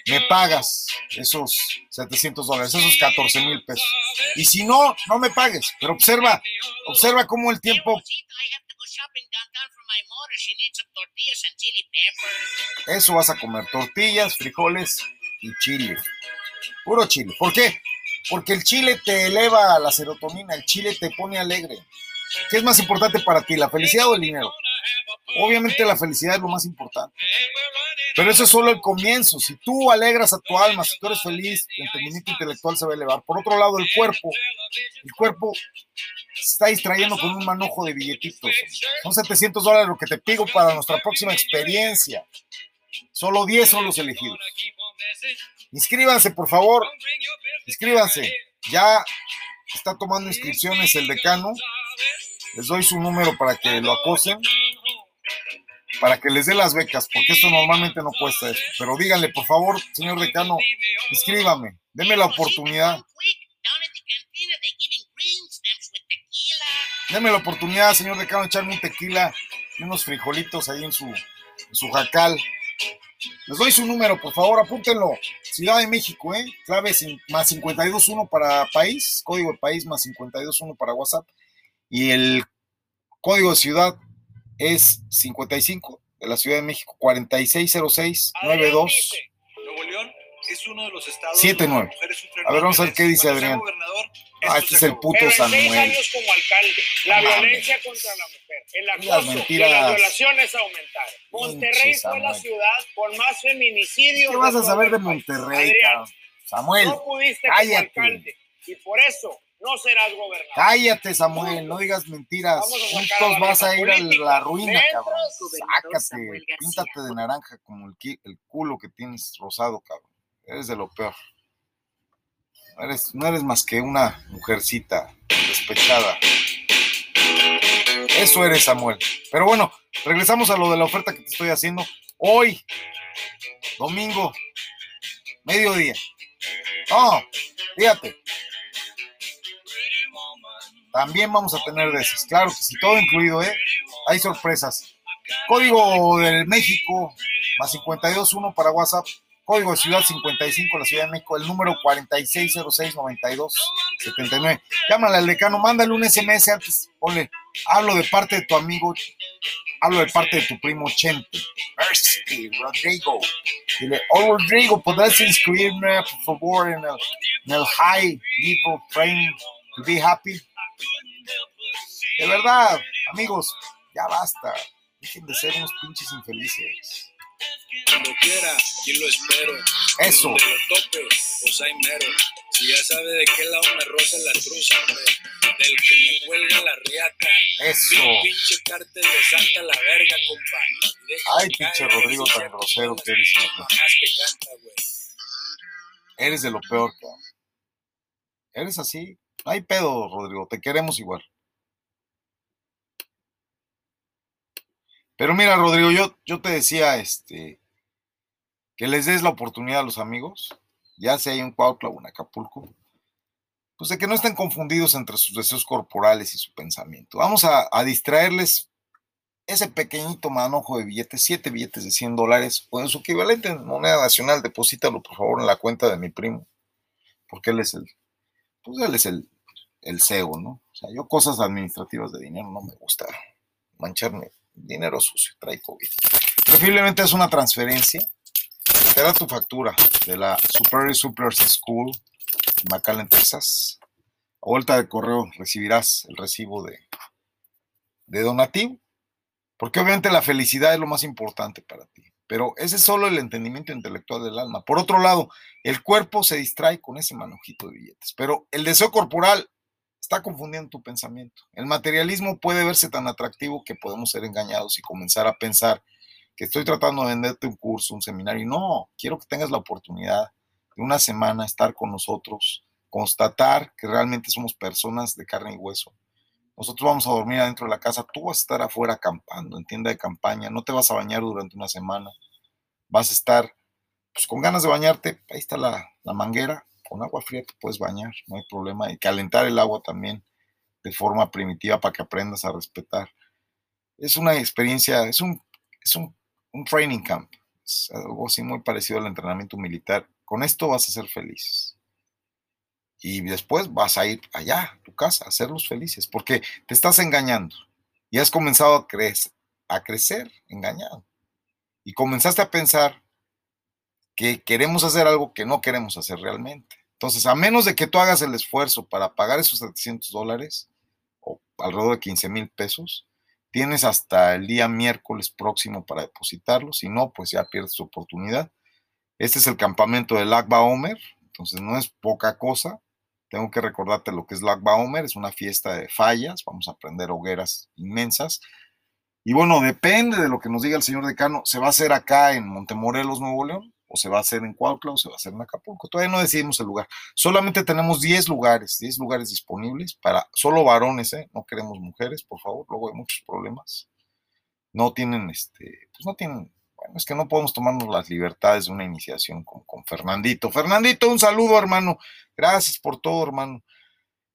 me pagas esos 700 dólares, esos 14 mil pesos. Y si no, no me pagues. Pero observa, observa cómo el tiempo... Eso vas a comer, tortillas, frijoles y chile. Puro chile. ¿Por qué? Porque el chile te eleva la serotonina, el chile te pone alegre. ¿Qué es más importante para ti, la felicidad o el dinero? Obviamente la felicidad es lo más importante. Pero eso es solo el comienzo. Si tú alegras a tu alma, si tú eres feliz, tu entendimiento intelectual se va a elevar. Por otro lado, el cuerpo, el cuerpo está distrayendo con un manojo de billetitos. Son 700 dólares lo que te pido para nuestra próxima experiencia. Solo 10 son los elegidos. Inscríbanse, por favor. Inscríbanse. Ya está tomando inscripciones el decano. Les doy su número para que lo acosen para que les dé las becas, porque esto normalmente no cuesta esto. Pero díganle, por favor, señor decano, inscríbame, deme la oportunidad. Deme la oportunidad, señor decano, de echarme un tequila y unos frijolitos ahí en su, en su jacal. Les doy su número, por favor, apúntenlo. Ciudad de México, ¿eh? Clave más 521 para país, código de país más 521 para WhatsApp. Y el código de ciudad es 55 de la Ciudad de México, 4606-92.
Nuevo León es uno de los estados
79. A ver, vamos a ver qué dice Adrián. Ah, este es el puto
Pero en
Samuel.
seis años como alcalde, la
No mames.
violencia contra la mujer, el
Las
acoso y
mentiras.
las violaciones aumentaron. Monterrey fue la ciudad con más feminicidios.
¿Qué vas a saber de. Monterrey,
Adrián?
Samuel,
no pudiste como
cállate.
alcalde y por eso no serás gobernador.
Cállate, Samuel, no digas mentiras. Juntos vas a ir a la ruina, cabrón. Sácate, píntate de naranja como el, el culo que tienes rosado, cabrón. Eres de lo peor. No eres, no eres más que una mujercita despechada. Eso eres, Samuel. Pero bueno, regresamos a lo de la oferta que te estoy haciendo. Hoy, domingo, mediodía. No, fíjate. También vamos a tener de esas. Claro que sí, todo incluido, ¿eh? Hay sorpresas. Código del México, más 521 para WhatsApp. Código de Ciudad 55, la Ciudad de México, el número 46069279. Llámale al decano, mándale un SMS antes, ponle, hablo de parte de tu amigo, hablo de parte de tu primo Chente. Mercy, Rodrigo. Dile, oh Rodrigo, ¿podrás inscribirme, por favor, en el, en el high level frame to be happy? De verdad, amigos, ya basta. Dejen de ser unos pinches infelices.
Cuando quiera, aquí lo espero.
Eso.
Donde lo tope, pues ahí mero. Si ya sabe de qué lado me roza la cruz, hombre. Del que me cuelga la riata.
Eso.
Mi pinche cártel de Santa la verga, compa. Deja
Ay, pinche Rodrigo tan grosero que eres. Eres de lo peor, cabrón. Eres así. Hay pedo, Rodrigo. Te queremos igual. Pero mira, Rodrigo, yo, yo te decía este, que les des la oportunidad a los amigos, ya sea en Cuautla o en Acapulco, pues de que no estén confundidos entre sus deseos corporales y su pensamiento. Vamos a, a distraerles ese pequeñito manojo de billetes, siete billetes de 100 dólares, o en su equivalente en moneda nacional, deposítalo por favor en la cuenta de mi primo, porque él es el, pues él es el, el CEO, ¿no? O sea, yo cosas administrativas de dinero no me gusta mancharme dinero sucio, trae COVID. Preferiblemente es una transferencia, te da tu factura de la Superior Suppliers School en McAllen, Texas. A vuelta de correo recibirás el recibo de, de donativo, porque obviamente la felicidad es lo más importante para ti. Pero ese es solo el entendimiento intelectual del alma. Por otro lado, el cuerpo se distrae con ese manojito de billetes, pero el deseo corporal está confundiendo tu pensamiento. El materialismo puede verse tan atractivo que podemos ser engañados y comenzar a pensar que estoy tratando de venderte un curso, un seminario. No, quiero que tengas la oportunidad de una semana estar con nosotros, constatar que realmente somos personas de carne y hueso. Nosotros vamos a dormir adentro de la casa, tú vas a estar afuera acampando, en tienda de campaña, no te vas a bañar durante una semana, vas a estar pues, con ganas de bañarte, ahí está la, la manguera, con agua fría te puedes bañar, no hay problema, y calentar el agua también de forma primitiva para que aprendas a respetar. Es una experiencia, es un, es un, training camp, es algo así muy parecido al entrenamiento militar. Con esto vas a ser feliz. Y después vas a ir allá, tu casa, a hacerlos felices, porque te estás engañando y has comenzado a, a crecer engañado. Y comenzaste a pensar que queremos hacer algo que no queremos hacer realmente. Entonces, a menos de que tú hagas el esfuerzo para pagar esos 700 dólares, o alrededor de 15 mil pesos. Tienes hasta el día miércoles próximo para depositarlo. Si no, pues ya pierdes tu oportunidad. Este es el campamento del Agba Omer, entonces no es poca cosa. Tengo que recordarte lo que es Lag Omer, es una fiesta de fallas, vamos a prender hogueras inmensas. Y bueno, depende de lo que nos diga el señor decano, ¿se va a hacer acá en Montemorelos, Nuevo León? ¿O se va a hacer en Cuautla o se va a hacer en Acapulco? Todavía no decidimos el lugar. Solamente tenemos 10 lugares, 10 lugares disponibles para solo varones, ¿eh? No queremos mujeres, por favor, luego hay muchos problemas. No tienen, este, pues no tienen bueno, es que no podemos tomarnos las libertades de una iniciación con, con, Fernandito. Fernandito, un saludo, hermano. Gracias por todo, hermano.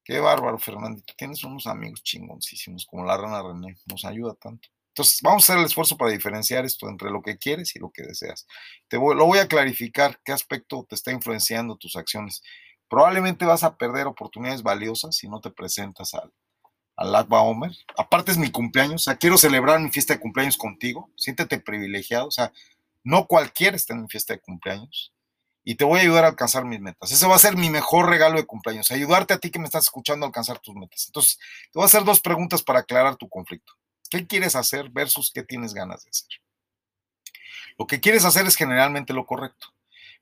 Qué bárbaro, Fernandito. Tienes unos amigos chingoncísimos, como la rana René. Nos ayuda tanto. Entonces, vamos a hacer el esfuerzo para diferenciar esto entre lo que quieres y lo que deseas. Te voy, lo voy a clarificar, qué aspecto te está influenciando tus acciones. Probablemente vas a perder oportunidades valiosas si no te presentas al, al Homer. Aparte es mi cumpleaños, o sea, quiero celebrar mi fiesta de cumpleaños contigo. Siéntete privilegiado, o sea, no cualquiera está en mi fiesta de cumpleaños. Y te voy a ayudar a alcanzar mis metas. Ese va a ser mi mejor regalo de cumpleaños, ayudarte a ti que me estás escuchando a alcanzar tus metas. Entonces, te voy a hacer dos preguntas para aclarar tu conflicto. ¿Qué quieres hacer versus qué tienes ganas de hacer? Lo que quieres hacer es generalmente lo correcto,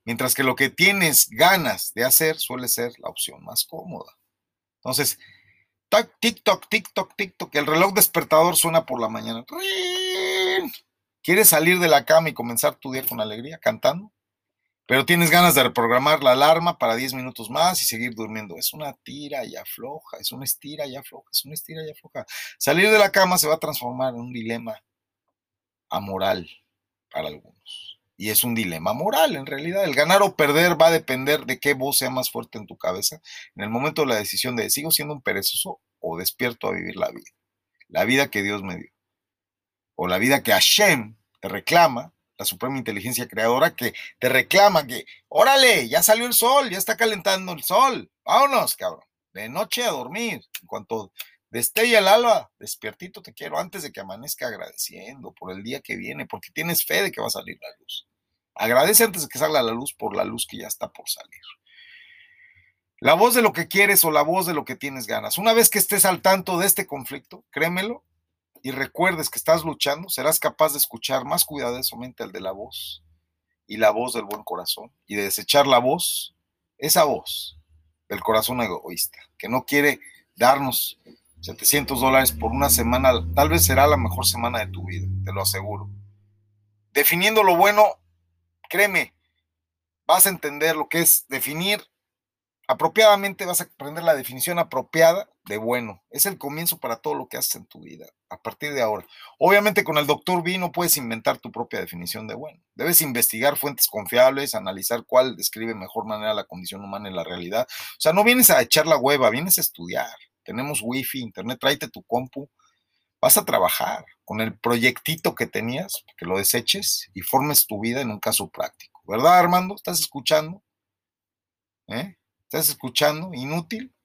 mientras que lo que tienes ganas de hacer suele ser la opción más cómoda. Entonces, TikTok, TikTok, TikTok, el reloj despertador suena por la mañana. ¿Quieres salir de la cama y comenzar tu día con alegría cantando? Pero tienes ganas de reprogramar la alarma para 10 minutos más y seguir durmiendo. Es una tira y afloja, es una estira y afloja, es una estira y afloja. Salir de la cama se va a transformar en un dilema amoral para algunos. Y es un dilema moral, en realidad. El ganar o perder va a depender de qué voz sea más fuerte en tu cabeza en el momento de la decisión de sigo siendo un perezoso o despierto a vivir la vida. La vida que Dios me dio. O la vida que Hashem te reclama, la suprema inteligencia creadora que te reclama que, órale, ya salió el sol, ya está calentando el sol. Vámonos, cabrón. De noche a dormir. En cuanto destella el alba, despiertito te quiero antes de que amanezca agradeciendo por el día que viene, porque tienes fe de que va a salir la luz. Agradece antes de que salga la luz por la luz que ya está por salir. La voz de lo que quieres o la voz de lo que tienes ganas. Una vez que estés al tanto de este conflicto, créemelo, y recuerdes que estás luchando, serás capaz de escuchar más cuidadosamente el de la voz y la voz del buen corazón y de desechar la voz, esa voz del corazón egoísta, que no quiere darnos 700 dólares por una semana, tal vez será la mejor semana de tu vida, te lo aseguro. Definiendo lo bueno, créeme, vas a entender lo que es definir apropiadamente, vas a aprender la definición apropiada de bueno. Es el comienzo para todo lo que haces en tu vida, a partir de ahora. Obviamente con el doctor B no puedes inventar tu propia definición de bueno. Debes investigar fuentes confiables, analizar cuál describe mejor manera la condición humana en la realidad. O sea, no vienes a echar la hueva, vienes a estudiar. Tenemos wifi, internet, tráete tu compu. Vas a trabajar con el proyectito que tenías, que lo deseches y formes tu vida en un caso práctico. ¿Verdad, Armando? ¿Estás escuchando? ¿Eh? ¿Estás escuchando? ¿Inútil?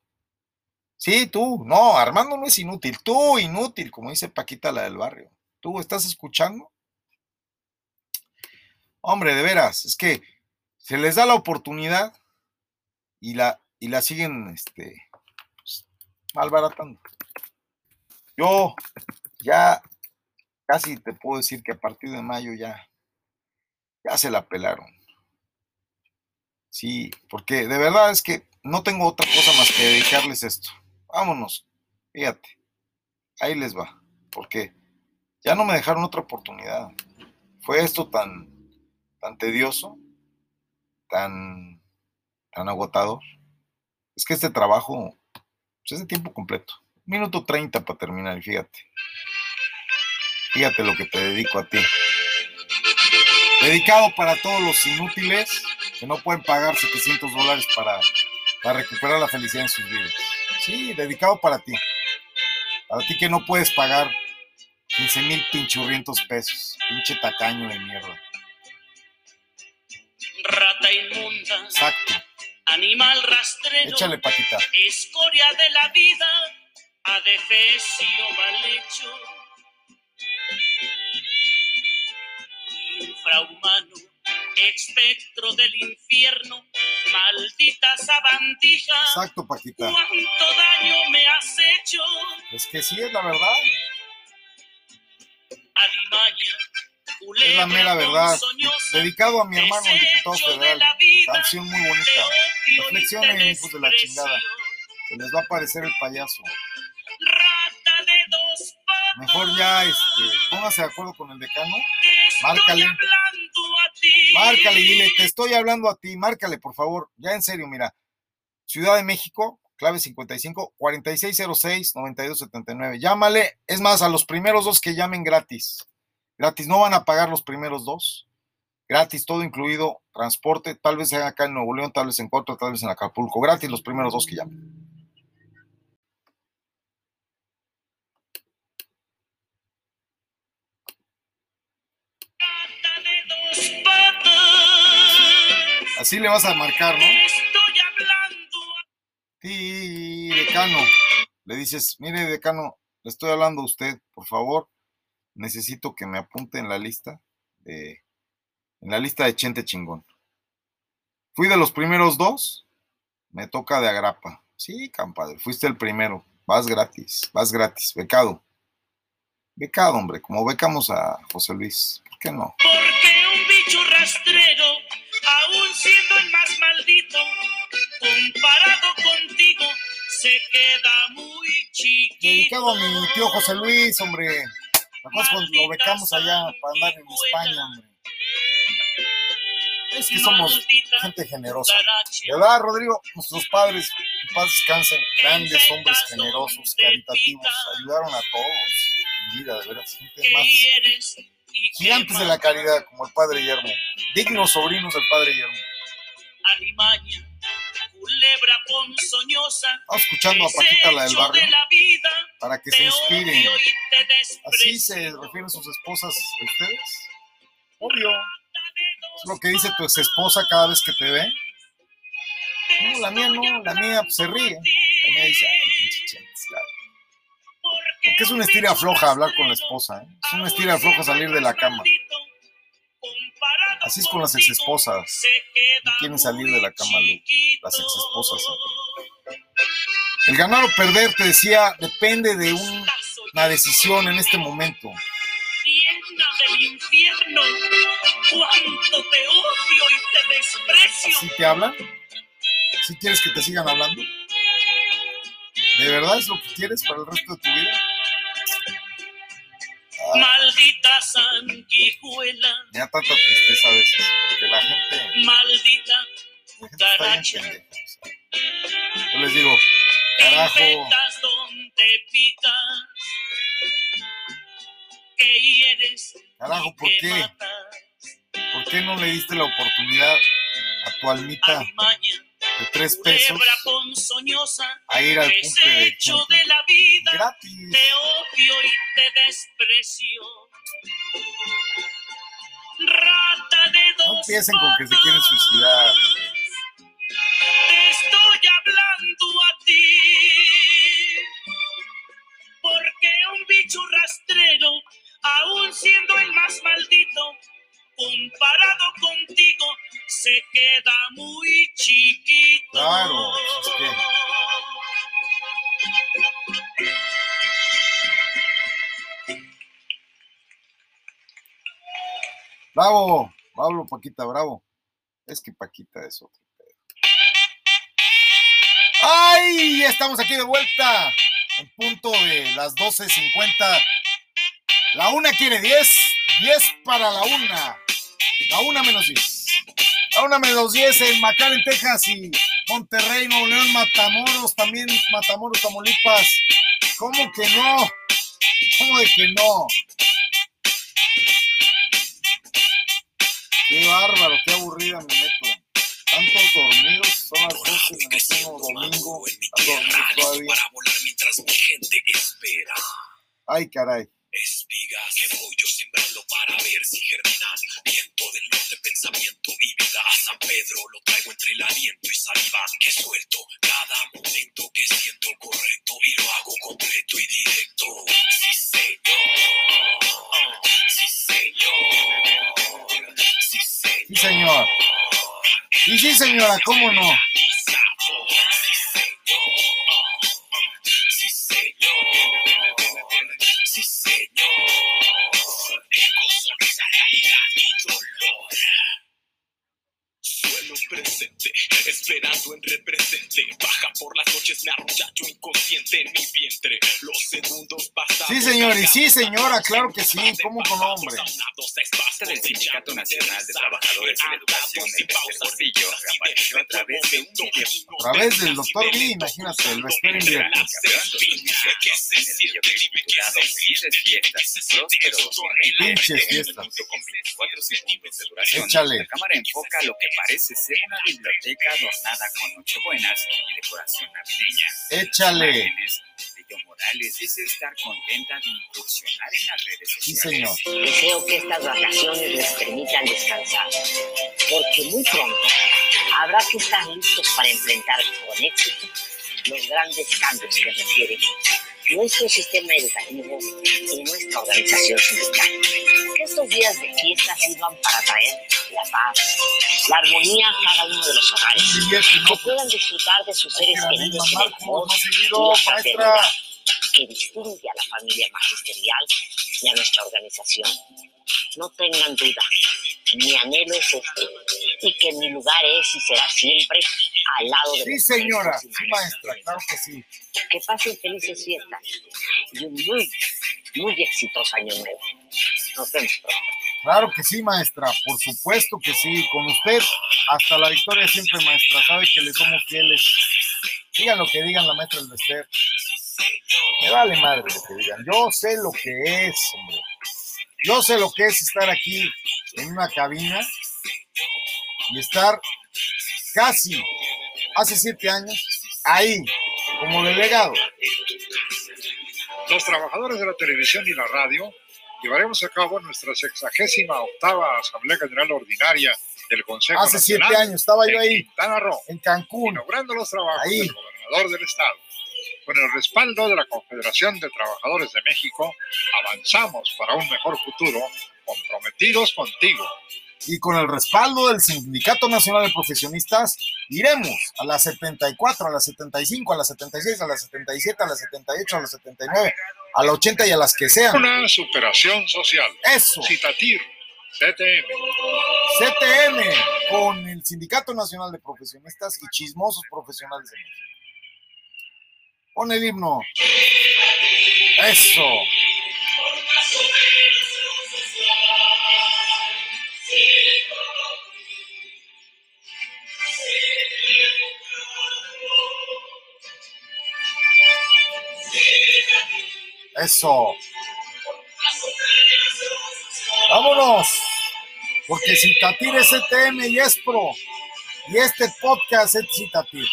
Sí, tú. No, Armando no es inútil. Tú, inútil, como dice Paquita la del barrio. ¿Tú estás escuchando? Hombre, de veras, es que se les da la oportunidad y la, y la siguen este, pues, malbaratando. Yo ya casi te puedo decir que a partir de mayo ya, ya se la pelaron. Sí, porque de verdad es que no tengo otra cosa más que dedicarles esto. Vámonos, fíjate, ahí les va, porque ya no me dejaron otra oportunidad. Fue esto tan, tan tedioso, tan, tan agotador. Es que este trabajo pues, es de tiempo completo. Minuto 30 para terminar, y fíjate. Fíjate lo que te dedico a ti. Dedicado para todos los inútiles que no pueden pagar 700 dólares para, para recuperar la felicidad en sus vidas. Sí, dedicado para ti. Para ti que no puedes pagar 15 mil pinchurrientos pesos. Pinche tacaño de mierda.
Rata inmunda.
Exacto.
Animal rastrero.
Échale, Paquita.
Escoria de la vida. Adefesio mal hecho. Infrahumano espectro del infierno, Maldita sabandija.
Exacto, Paquita.
Cuánto daño me has hecho.
Es que sí, es la verdad.
Alimaña.
Es la mera verdad. Dedicado a mi hermano, el diputado federal. Canción muy bonita. Reflexionen, hijos de la chingada. Se les va a aparecer el payaso. Mejor ya, este, póngase de acuerdo con el decano. Márcale. Márcale, dile, te estoy hablando a ti. Márcale, por favor. Ya en serio, mira. Ciudad de México, clave 55 4606 9279. Llámale. Es más, a los primeros dos que llamen gratis. Gratis. No van a pagar los primeros dos. Gratis, todo incluido. Transporte. Tal vez sea acá en Nuevo León, tal vez en Cuatro, tal vez en Acapulco. Gratis los primeros dos que llamen. Así le vas a marcar, ¿no?
Estoy hablando
Sí, decano. Le dices, mire, decano, le estoy hablando a usted, por favor. Necesito que me apunte en la lista de, en la lista de Chente Chingón. Fui de los primeros dos, me toca de agrapa. Sí, compadre, fuiste el primero. Vas gratis, vas gratis, becado. Becado, hombre, como becamos a José Luis. ¿Por qué no?
Porque un bicho rastrero, siendo el más maldito, comparado contigo, se queda muy chiquito.
Dedicado a mi tío José Luis, hombre. ¿Te acuerdas cuando lo becamos allá para andar en España, hombre? Es que somos gente generosa. ¿Verdad, Rodrigo? Nuestros padres, en paz descansen, grandes hombres generosos, caritativos, ayudaron a todos. Vida, de veras, gente más gigantes de la caridad, como el padre Guillermo. Dignos sobrinos del padre Guillermo.
Alimaña, culebra ponzoñosa,
Estamos escuchando a Paquita, la del barrio,
de la vida,
para que se
te
¿Así se refieren sus esposas a ustedes? Obvio. Es lo que dice tu ex esposa cada vez que te ve. No, la mía no, la mía pues, se ríe. La mía dice, ay, pinche. Porque es una estira floja hablar con la esposa, ¿eh? Es una estira floja salir de la cama. Así es con las ex esposas. No quieren salir de la cama, Lu, las ex esposas. El ganar o perder, te decía, depende de un- una decisión en este momento.
Del te odio y te desprecio.
¿Sí te hablan? ¿Sí quieres que te sigan hablando? ¿De verdad es lo que quieres para el resto de tu vida?
Maldita sanguijuela,
Me da tanta tristeza a veces, porque la gente,
maldita cucaracha.
Yo les digo, carajo,
donde picas, que hieres
carajo, ¿por qué?
matas.
¿Por qué no le diste la oportunidad a tu almita
Alimaña,
de tres pesos a ir al cumple de
de la vida,
Gratis.
te odio y te desprecio. Rata de dos
No empiecen con que se quieren suicidar.
Te estoy hablando a ti. Porque un bicho rastrero, aún siendo el más maldito, comparado contigo, se queda muy chiquito.
Claro, Bravo, Pablo Paquita, bravo. Es que Paquita es otro. ¡Ay! Estamos aquí de vuelta. En punto de las 12.50. La una quiere 10. 10 para la una. La una menos 10. La una menos 10 en McAllen, Texas y Monterrey, Nuevo León, Matamoros, también Matamoros, Tamaulipas. ¿Cómo que no? ¿Cómo de que no? Qué bárbaro, qué aburrida me meto. Tantos dormidos, son las 12 menos uno domingo. Están dormidos todavía.
para volar mientras mi gente espera.
Ay, caray.
Espigas que voy yo sembrando para ver si germinan. Viento del norte, pensamiento y vida a San Pedro. Lo traigo entre el aliento y saliva que suelto. Cada momento que siento correcto y lo hago completo y directo. Sí, señor. Sí, señor. Sí, señor.
Sí, señor. Y sí, señora, ¿cómo no?
Sí, señor. Ecos son esa realidad presente, esperando en represente. Baja por las noches, me arrolla yo inconsciente en mi vientre. Los segundos pasan.
Sí, señor, y sí, señora, claro que sí, ¿cómo con hombre?
Parte del Sindicato Nacional de Trabajadores en Educación, el Dr. Gordillo, reapareció a través de un video.
A través del doctor Lee, imagínate, el vestido
en 2020,
Pinches fiestas.
minuto con 24 segundos de duración.
Échale.
La cámara enfoca lo que parece ser una biblioteca adornada con nochebuenas y decoración navideña.
Échale.
De Yo Morales dice estar contenta de incursionar en las redes
Sí,
sociales.
señor.
Deseo que estas vacaciones les permitan descansar, porque muy pronto habrá que estar listos para enfrentar con éxito los grandes cambios que requiere nuestro sistema educativo y nuestra organización sindical. Que estos días de fiesta sirvan para traer la paz, la armonía a cada uno de los hogares, que puedan disfrutar de sus seres queridos en el amor y la fraternidad que distingue a la familia magisterial y a nuestra organización. No tengan duda, mi anhelo es este, y que mi lugar es y será siempre al lado de
Sí, señora, sí, maestra, claro que sí.
Que pasen felices fiestas y un muy, muy exitoso año nuevo. Nos vemos pronto.
Claro que sí, maestra, por supuesto que sí. Con usted, hasta la victoria siempre, maestra. Sabe que le somos fieles. Digan lo que digan la maestra del Bester. Me vale madre lo que digan. Yo sé lo que es, hombre. Yo sé lo que es estar aquí en una cabina y estar casi hace siete años ahí, como delegado.
Los trabajadores de la televisión y la radio llevaremos a cabo nuestra sexagésima octava Asamblea General Ordinaria del Consejo
Hace siete años estaba yo
en
ahí,
Quintana Roo,
en Cancún.
inaugurando los trabajos
Ahí.
del gobernador del estado. Con el respaldo de la Confederación de Trabajadores de México, avanzamos para un mejor futuro, comprometidos contigo.
y con el respaldo del Sindicato Nacional de Profesionistas, iremos a las 74, a las 75, a las 76, a las 77, a las 78, a las 79, a las 80 y a las que sean.
Una superación social.
Eso.
Citatir, CTM.
CTM con el Sindicato Nacional de Profesionistas y chismosos profesionales de México. Pon el himno. Eso. Eso. Vámonos. Porque Citatir es CTM y es pro. Y este podcast es Citatir.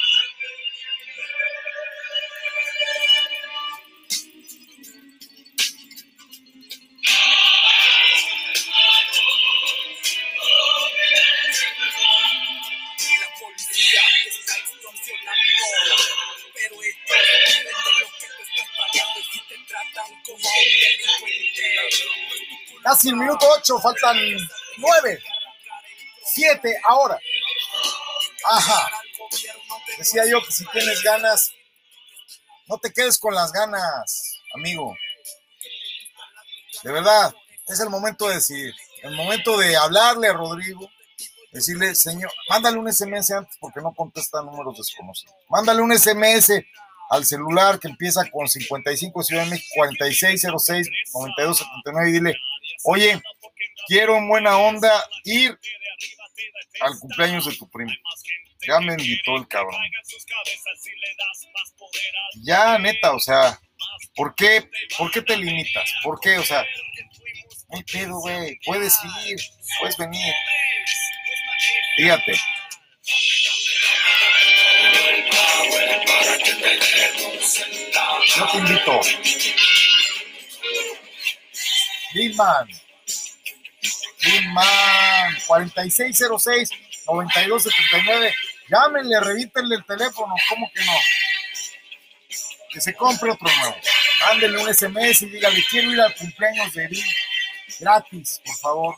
8, faltan 9, 7 ahora. Ajá. Decía yo que si tienes ganas, no te quedes con las ganas, amigo. De verdad, es el momento de decir, el momento de hablarle a Rodrigo, decirle, señor, mándale un SMS antes porque no contesta números desconocidos. Mándale un SMS al celular que empieza con 55 Ciudad de México 4606 9279 y dile, oye, quiero en buena onda ir al cumpleaños de tu primo. Ya me invitó el cabrón. Ya, neta, o sea, ¿por qué, ¿por qué te limitas? ¿Por qué? O sea, no hay pedo, güey. Puedes ir, puedes venir. Fíjate. Yo te invito. Bigman. Bigman. 4606-9279. Llámenle, revítenle el teléfono. ¿Cómo que no? Que se compre otro nuevo. Mándenle un SMS y dígale, quiero ir al cumpleaños de Bill. Gratis, por favor.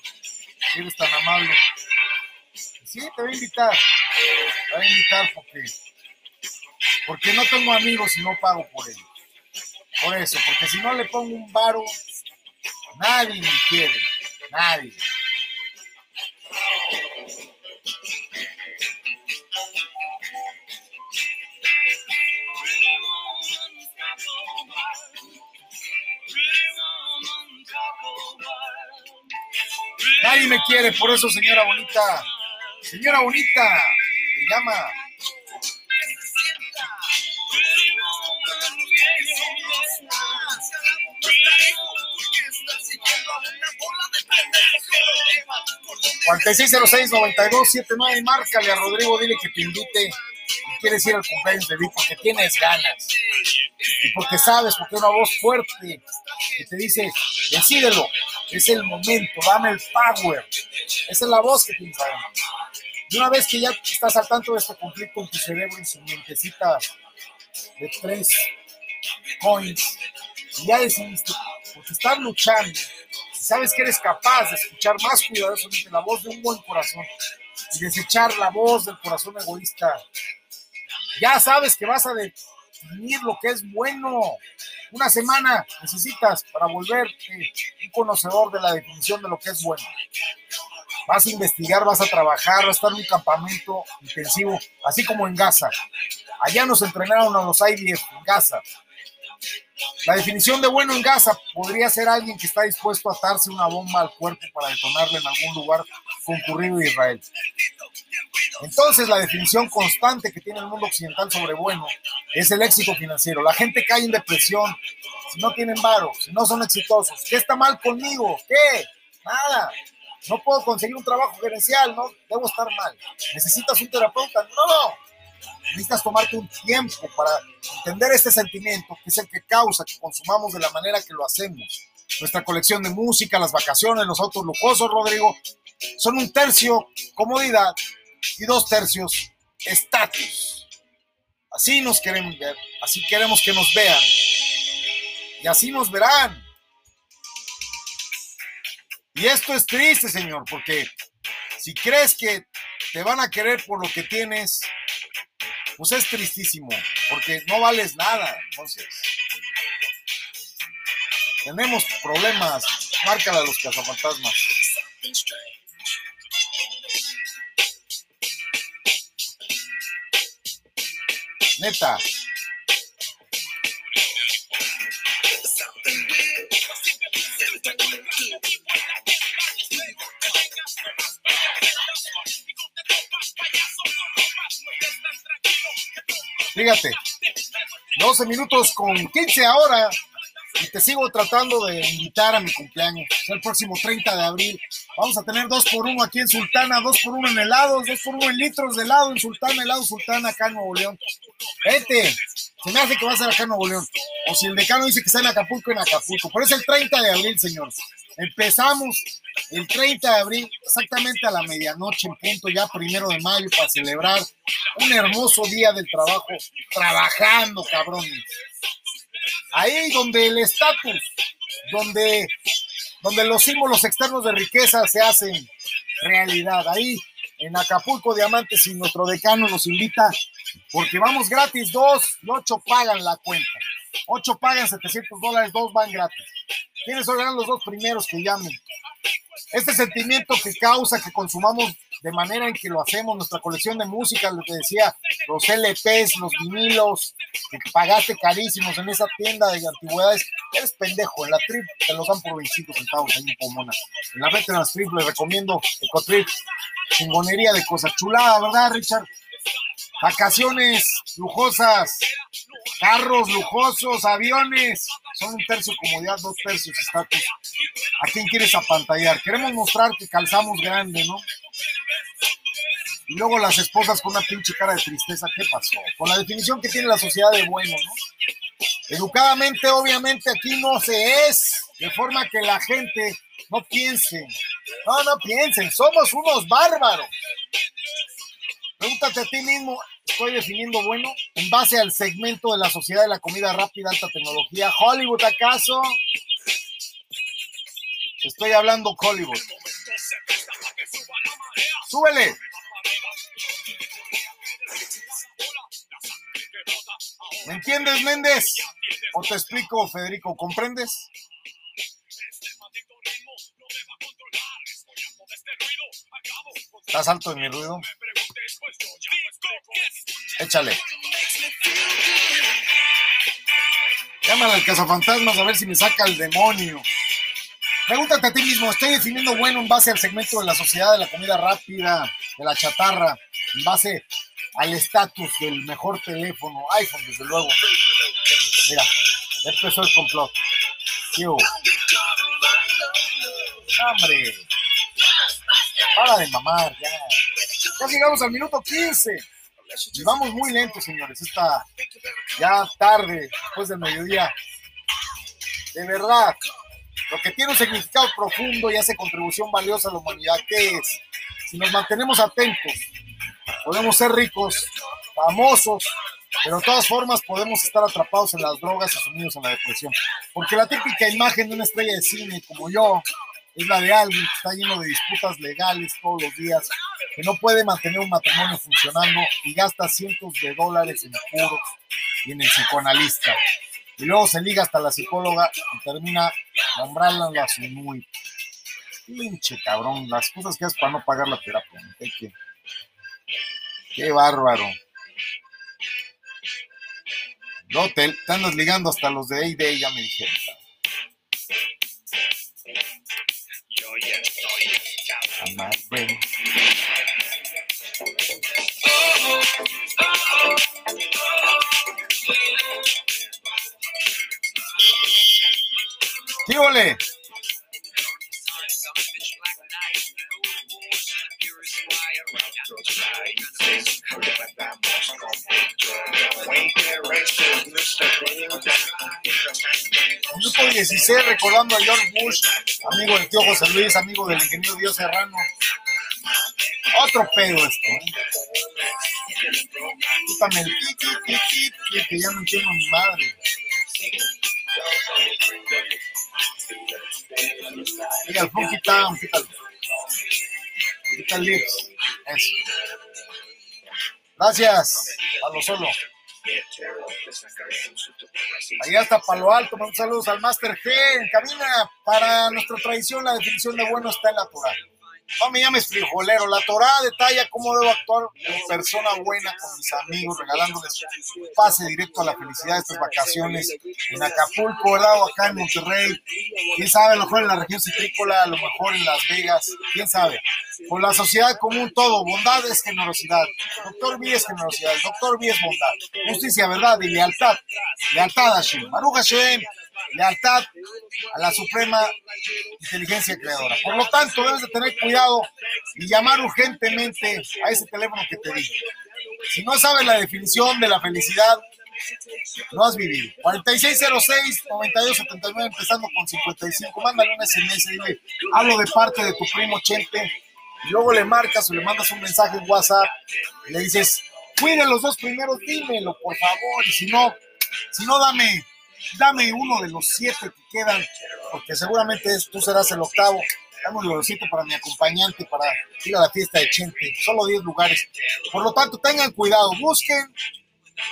Si eres tan amable. Sí, te voy a invitar. La voy a invitar porque, porque no tengo amigos y no pago por ellos. Por eso, porque si no le pongo un varo, nadie me quiere. Nadie. Nadie me quiere, por eso, señora bonita. Señora bonita, me llama. Nueve márcale a Rodrigo, dile que te invite y quieres ir al cumpleaños de porque tienes ganas y porque sabes, porque una voz fuerte que te dice, decídelo, es el momento, dame el power. Esa es la voz que tienes adentro. Y una vez que ya estás al tanto de este conflicto en tu cerebro, en su mentecita de tres coins, y ya decidiste, porque estás luchando, sabes que eres capaz de escuchar más cuidadosamente la voz de un buen corazón y desechar la voz del corazón egoísta, ya sabes que vas a definir lo que es bueno. Una semana necesitas para volverte un conocedor de la definición de lo que es bueno. Vas a investigar, vas a trabajar, vas a estar en un campamento intensivo, así como en Gaza. Allá nos entrenaron a los IDF en Gaza. La definición de bueno en Gaza podría ser alguien que está dispuesto a atarse una bomba al cuerpo para detonarla en algún lugar concurrido de Israel. Entonces, la definición constante que tiene el mundo occidental sobre bueno es el éxito financiero. La gente cae en depresión si no tienen varo, si no son exitosos. ¿Qué está mal conmigo? ¿Qué? Nada. No puedo conseguir un trabajo gerencial, no debo estar mal. ¿Necesitas un terapeuta? No, no. Necesitas tomarte un tiempo para entender este sentimiento que es el que causa que consumamos de la manera que lo hacemos. Nuestra colección de música, las vacaciones, los autos lujosos, Rodrigo, son un tercio comodidad y dos tercios estatus. Así nos queremos ver, así queremos que nos vean y así nos verán. Y esto es triste, Señor, porque si crees que te van a querer por lo que tienes, pues es tristísimo, porque no vales nada. Entonces, tenemos problemas. Márcala a los cazafantasmas. Neta. Fíjate, 12 minutos con 15 ahora y te sigo tratando de invitar a mi cumpleaños. el próximo 30 de abril. Vamos a tener dos por uno aquí en Sultana, dos por uno en helados, dos por uno en litros de helado en Sultana, helado Sultana acá en Nuevo León. Vete, se me hace que va a ser acá en Nuevo León. O si el decano dice que está en Acapulco, en Acapulco. Pero es el 30 de abril, señor. Empezamos el 30 de abril, exactamente a la medianoche, en punto ya primero de mayo, para celebrar un hermoso día del trabajo, trabajando, cabrones. Ahí donde el estatus, donde, donde los símbolos externos de riqueza se hacen realidad. Ahí en Acapulco Diamantes y nuestro decano nos invita porque vamos gratis, dos y ocho pagan la cuenta. Ocho pagan 700 dólares, dos van gratis. ¿Quiénes son los dos primeros que llamen? Este sentimiento que causa que consumamos de manera en que lo hacemos, nuestra colección de música, lo que decía, los LPs, los vinilos, que pagaste carísimos en esa tienda de antigüedades, eres pendejo, en la trip te los dan por 25 centavos ahí en Pomona. En la Veterans Trip les recomiendo Ecotrip, chingonería de cosas chulada, ¿verdad, Richard? Vacaciones lujosas, carros lujosos, aviones, son un tercio comodidad, dos tercios estatus. ¿A quién quieres apantallar? Queremos mostrar que calzamos grande, ¿no? Y luego las esposas con una pinche cara de tristeza, ¿qué pasó? Con la definición que tiene la sociedad de bueno, ¿no? Educadamente, obviamente, aquí no se es, de forma que la gente no piense. No, no piensen, somos unos bárbaros. Pregúntate a ti mismo, estoy definiendo bueno en base al segmento de la sociedad de la comida rápida, alta tecnología, Hollywood acaso. Estoy hablando Hollywood. Súbele. ¿Me entiendes, Méndez? O te explico, Federico, ¿comprendes? ¿Estás alto de mi ruido? Échale. Llámale al cazafantasmas a ver si me saca el demonio. Pregúntate a ti mismo, ¿estoy definiendo bueno en base al segmento de la sociedad de la comida rápida, de la chatarra, en base al estatus del mejor teléfono, iPhone, desde luego? Mira, empezó el complot. ¡Hombre! Para de mamar, ya. Ya llegamos al minuto 15. Y vamos muy lento, señores. Esta ya tarde, después del mediodía. De verdad, lo que tiene un significado profundo y hace contribución valiosa a la humanidad, ¿qué es? Si nos mantenemos atentos, podemos ser ricos, famosos, pero de todas formas podemos estar atrapados en las drogas y sumidos en la depresión. Porque la típica imagen de una estrella de cine como yo es la de alguien que está lleno de disputas legales todos los días, que no puede mantener un matrimonio funcionando y gasta cientos de dólares en puros y en el psicoanalista. Y luego se liga hasta la psicóloga y termina nombrándola a su. Pinche cabrón, las cosas que haces para no pagar la terapia. ¿Qué, qué? bárbaro. No, te, te andas ligando hasta los de A-Day, ya me dijeron. oh yes, brain. Minuto 16, recordando a George Bush, amigo del tío José Luis, amigo del ingeniero Dios Serrano. Otro pedo esto. ¿eh? Quítame el pi, pi, pi, que ya no entiendo mi madre. Mira, el phone quita, quítalo. Eso. Gracias. A lo solo. Allá está Palo Alto, mando saludos al Master G en cabina. Para nuestra tradición, la definición de bueno está en la. No me llames frijolero, la Torah detalla cómo debo actuar como persona buena con mis amigos, regalándoles un pase directo a la felicidad de estas vacaciones en Acapulco, ¿verdad? O acá en Monterrey. Quién sabe, a lo mejor en la región citrícola, a lo mejor en Las Vegas, quién sabe. Con la sociedad común todo, bondad es generosidad. Doctor B es generosidad, doctor B es bondad. Justicia, verdad y lealtad. Lealtad a Hashem. Baruch Hashem lealtad a la suprema inteligencia creadora. Por lo tanto, debes de tener cuidado y llamar urgentemente a ese teléfono que te di. Si no sabes la definición de la felicidad, no has vivido. 4606-9279, empezando con 55. Mándale un SMS, dile, hablo de parte de tu primo Chente. Y luego le marcas o le mandas un mensaje en WhatsApp y le dices, fui de los dos primeros, dímelo, por favor. Y si no, si no, dame dame uno de los siete que quedan, porque seguramente tú serás el octavo. Dame los siete para mi acompañante, para ir a la fiesta de Chente. Solo 10 lugares. Por lo tanto, tengan cuidado, busquen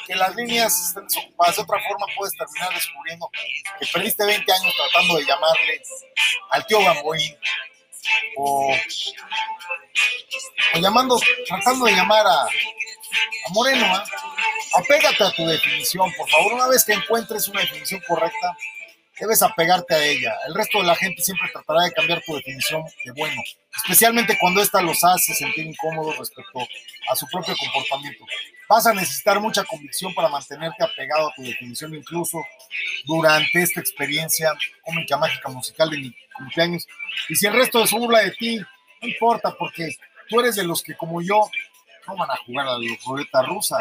que las líneas estén desocupadas. De otra forma, puedes terminar descubriendo que perdiste 20 años tratando de llamarle al tío Gamboín o, o llamando, tratando de llamar a, a. ¿ah? Apégate a tu definición, por favor. Una vez que encuentres una definición correcta, debes apegarte a ella. El resto de la gente siempre tratará de cambiar tu definición de bueno, especialmente cuando ésta los hace sentir incómodos respecto a su propio comportamiento. Vas a necesitar mucha convicción para mantenerte apegado a tu definición, incluso durante esta experiencia cómica, mágica, musical de mi cumpleaños. Y si el resto se burla de ti, no importa, porque tú eres de los que, como yo, no van a jugar a la ruleta rusa.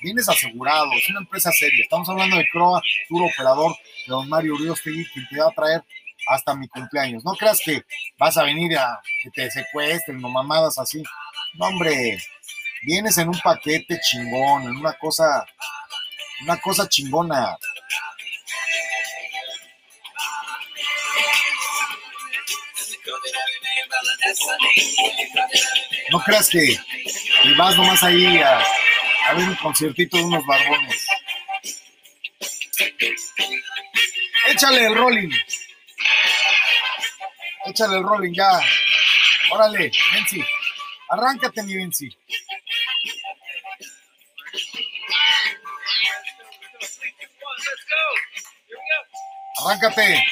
Vienes asegurado, es una empresa seria. Estamos hablando de Croa, duro operador de don Mario Uriostegui, quien te va a traer hasta mi cumpleaños. No creas que vas a venir a que te secuestren o mamadas así. No, hombre, vienes en un paquete chingón, en una cosa, una cosa chingona. No creas que, vas nomás ahí a, a ver un conciertito de unos barbones. Échale el rolling. Échale el rolling ya. Órale, Benzi. Arráncate, mi Benzi. Arráncate.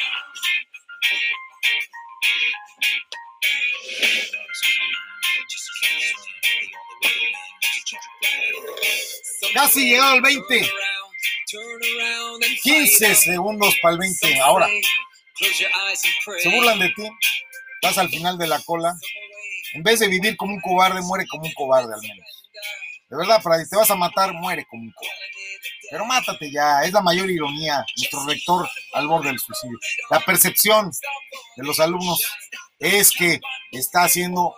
Casi llegado al 20. 15 segundos para el 20. Ahora, se burlan de ti. Vas al final de la cola. En vez de vivir como un cobarde, muere como un cobarde al menos. De verdad, para te vas a matar, muere como un cobarde. Pero mátate ya, es la mayor ironía. Nuestro rector al borde del suicidio. La percepción de los alumnos es que está haciendo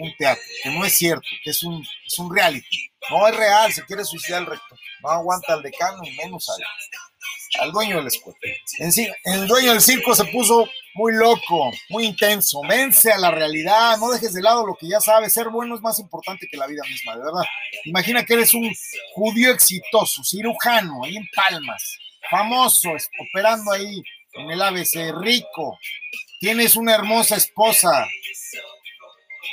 un teatro, que no es cierto, que es un, es un reality. No es real, se quiere suicidar el rector. No aguanta al decano y menos al, al dueño de la escuela. En el dueño del circo se puso muy loco, muy intenso. Vence a la realidad, no dejes de lado lo que ya sabes. Ser bueno es más importante que la vida misma, de verdad. Imagina que eres un judío exitoso, cirujano, ahí en Palmas, famoso, operando ahí en el ABC, rico. Tienes una hermosa esposa,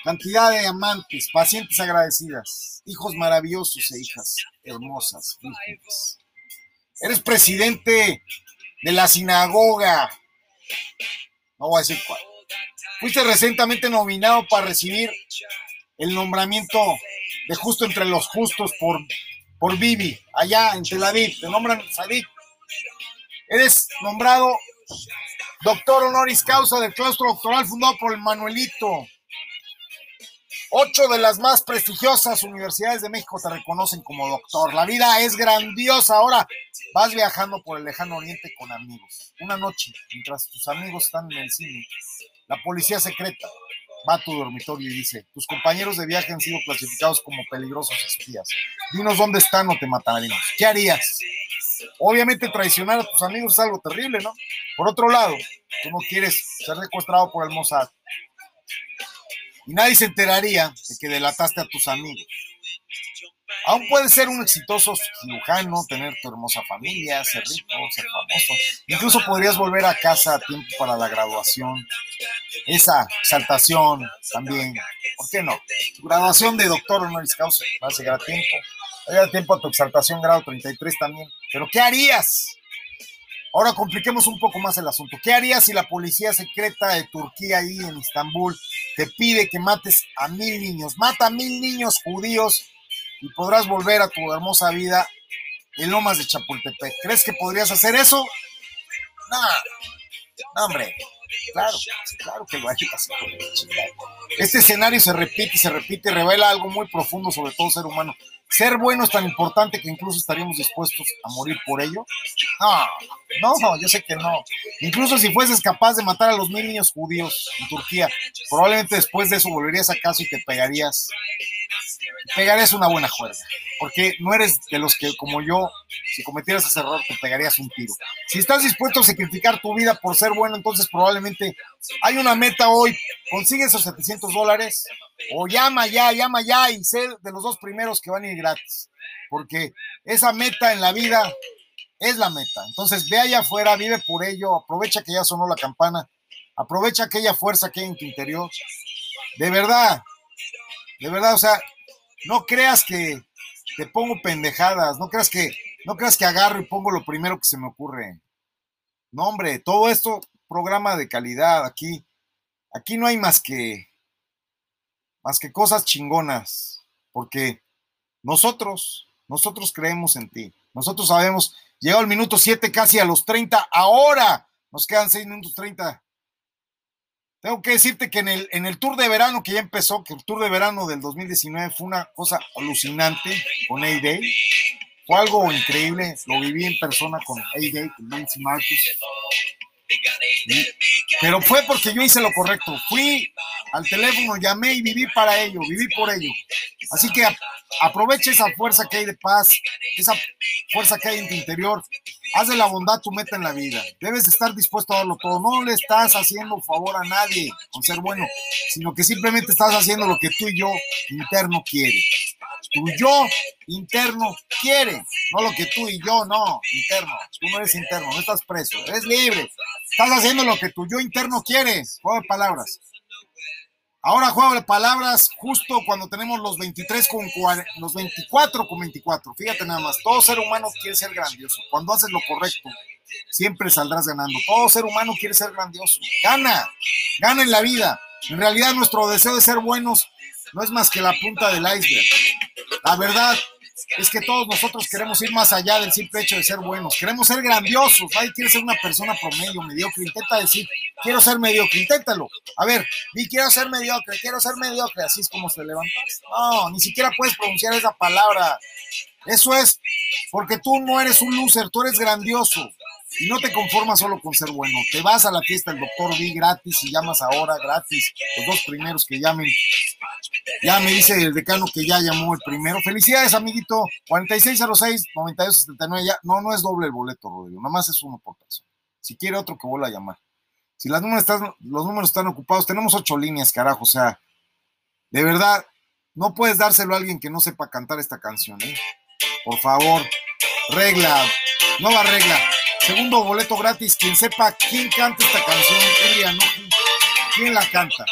cantidad de amantes, pacientes agradecidas, hijos maravillosos e hijas hermosas. Eres presidente de la sinagoga. No voy a decir cuál. Fuiste recientemente nominado para recibir el nombramiento de justo entre los justos por, por Bibi, allá en Tel Aviv. Te nombran Sadik. Eres nombrado doctor honoris causa del claustro doctoral fundado por el Manuelito. Ocho de las más prestigiosas universidades de México te reconocen como doctor. La vida es grandiosa. Ahora vas viajando por el lejano oriente con amigos. Una noche, mientras tus amigos están en el cine, la policía secreta va a tu dormitorio y dice, tus compañeros de viaje han sido clasificados como peligrosos espías. Dinos dónde están o te mataremos. ¿Qué harías? Obviamente traicionar a tus amigos es algo terrible, ¿no? Por otro lado, tú no quieres ser secuestrado por el Mossad. Y nadie se enteraría de que delataste a tus amigos. Aún puedes ser un exitoso cirujano, tener tu hermosa familia, ser rico, ser famoso. Incluso podrías volver a casa a tiempo para la graduación. Esa exaltación también. ¿Por qué no? Tu graduación de doctor honoris causa va a llegar a tiempo. Va a llegar a tiempo a tu exaltación grado 33 también. Pero ¿qué harías? Ahora compliquemos un poco más el asunto. ¿Qué harías si la policía secreta de Turquía ahí en Estambul te pide que mates a mil niños? Mata a mil niños judíos y podrás volver a tu hermosa vida en Lomas de Chapultepec. ¿Crees que podrías hacer eso? No, no hombre. Claro, claro que lo harías. Este escenario se repite y se repite y revela algo muy profundo sobre todo ser humano. Ser bueno es tan importante que incluso estaríamos dispuestos a morir por ello. No, no, yo sé que no. Incluso si fueses capaz de matar a los mil niños judíos en Turquía, probablemente después de eso volverías a casa y te pegarías. Pegarías una buena juerga. Porque no eres de los que, como yo, si cometieras ese error, te pegarías un tiro. Si estás dispuesto a sacrificar tu vida por ser bueno, entonces probablemente hay una meta hoy. Consigue esos 700 dólares o llama ya, llama ya y sé de los dos primeros que van a ir gratis. Porque esa meta en la vida es la meta. Entonces ve allá afuera, vive por ello, aprovecha que ya sonó la campana, aprovecha aquella fuerza que hay en tu interior. De verdad, de verdad, o sea, no creas que te pongo pendejadas, no creas que, no creas que agarro y pongo lo primero que se me ocurre. No, hombre, todo esto, programa de calidad, aquí, aquí no hay más que, más que cosas chingonas, porque nosotros, nosotros creemos en ti, nosotros sabemos, llegado el minuto 7 casi a los 30, ahora nos quedan 6 minutos 30. Tengo que decirte que en el, en el tour de verano que ya empezó, que el tour de verano del 2019 fue una cosa alucinante con A-Day. Fue algo increíble, lo viví en persona con A-Day, con Nancy Marcus. Pero fue porque yo hice lo correcto. Fui al teléfono, llamé y viví para ello, viví por ello. Así que aprovecha esa fuerza que hay de paz, esa fuerza que hay en tu interior. Haz de la bondad tu meta en la vida. Debes de estar dispuesto a darlo todo. No le estás haciendo favor a nadie con ser bueno, sino que simplemente estás haciendo lo que tú y yo interno quiere. Tu yo interno quiere, no lo que tú y yo, no, interno. Tú no eres interno, no estás preso, eres libre. Estás haciendo lo que tu yo interno quiere. Juego de palabras. Ahora juego de palabras justo cuando tenemos los 23 con 40, los 24 con 24. Fíjate nada más, todo ser humano quiere ser grandioso. Cuando haces lo correcto, siempre saldrás ganando. Todo ser humano quiere ser grandioso. Gana, gana en la vida. En realidad nuestro deseo de ser buenos no es más que la punta del iceberg. La verdad es que todos nosotros queremos ir más allá del simple hecho de ser buenos. Queremos ser grandiosos. Nadie quiere ser una persona promedio, mediocre. Intenta decir, quiero ser mediocre. Inténtalo. A ver, di quiero ser mediocre, quiero ser mediocre. Así es como se levanta. No, ni siquiera puedes pronunciar esa palabra. Eso es porque tú no eres un loser, tú eres grandioso. Y no te conformas solo con ser bueno. Te vas a la fiesta del doctor D gratis y llamas ahora gratis. Los dos primeros que llamen. Ya me dice el decano que ya llamó el primero. Felicidades, amiguito. 4606-9279. Ya, no, no es doble el boleto, Rodrigo. Nada más es uno por persona. Si quiere otro que vuelva a llamar. Si las números están, los números están ocupados, tenemos ocho líneas, carajo. O sea, de verdad, no puedes dárselo a alguien que no sepa cantar esta canción, ¿eh? Por favor, regla, nueva regla. Segundo boleto gratis, quien sepa quién canta esta canción, quién, ¿no? quién la canta.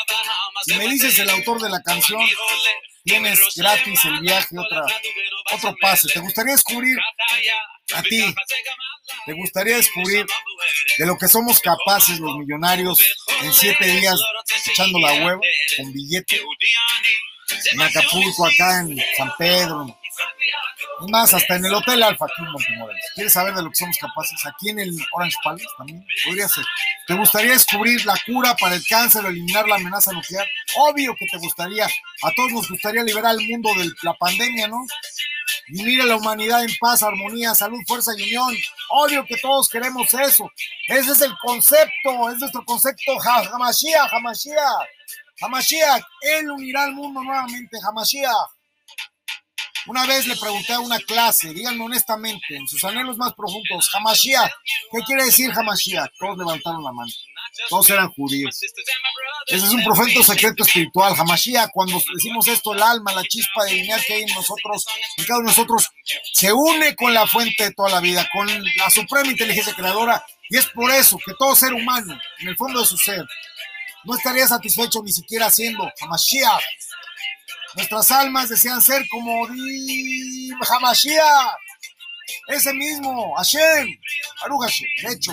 Si me dices el autor de la canción, tienes gratis el viaje, otra, otro pase. ¿Te gustaría descubrir a ti? ¿Te gustaría descubrir de lo que somos capaces los millonarios en siete días echando la hueva con billete? En Acapulco, acá en San Pedro, más, hasta en el Hotel Alfa aquí en Montemorelos. ¿Quieres saber de lo que somos capaces? Aquí en el Orange Palace también podría ser. ¿Te gustaría descubrir la cura para el cáncer o eliminar la amenaza nuclear? Obvio que te gustaría. A todos nos gustaría liberar el mundo de la pandemia, ¿no? Vivir a la humanidad en paz, armonía, salud, fuerza y unión. Obvio que todos queremos eso. Ese es el concepto, es nuestro concepto. Hamashiach, Hamashiach. Hamashiach, Él unirá al mundo nuevamente. Hamashiach. Una vez le pregunté a una clase, díganme honestamente, en sus anhelos más profundos, Hamashiach, ¿qué quiere decir Hamashiach? Todos levantaron la mano. Todos eran judíos. Ese es un profeto secreto espiritual. Hamashiach, cuando decimos esto, el alma, la chispa divinidad que hay en nosotros, en cada uno de nosotros, se une con la fuente de toda la vida, con la suprema inteligencia creadora. Y es por eso que todo ser humano, en el fondo de su ser, no estaría satisfecho ni siquiera haciendo Hamashiach. Nuestras almas desean ser como di Hamashiach. Ese mismo, Hashem, Baruch Hashem. De hecho,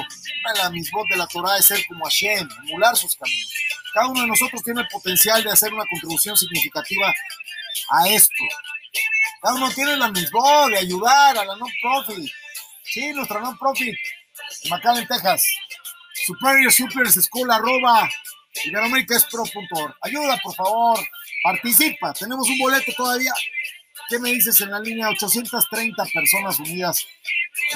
las mismos de la Torah es ser como Hashem, emular sus caminos. Cada uno de nosotros tiene el potencial de hacer una contribución significativa a esto. Cada uno tiene la misma de ayudar a la non-profit. Sí, nuestra non-profit, en Texas. Superior Super School, arroba, iberoamericasPro.org. Ayuda, por favor. Participa. Tenemos un boleto todavía. ¿Qué me dices en la línea? 830 personas unidas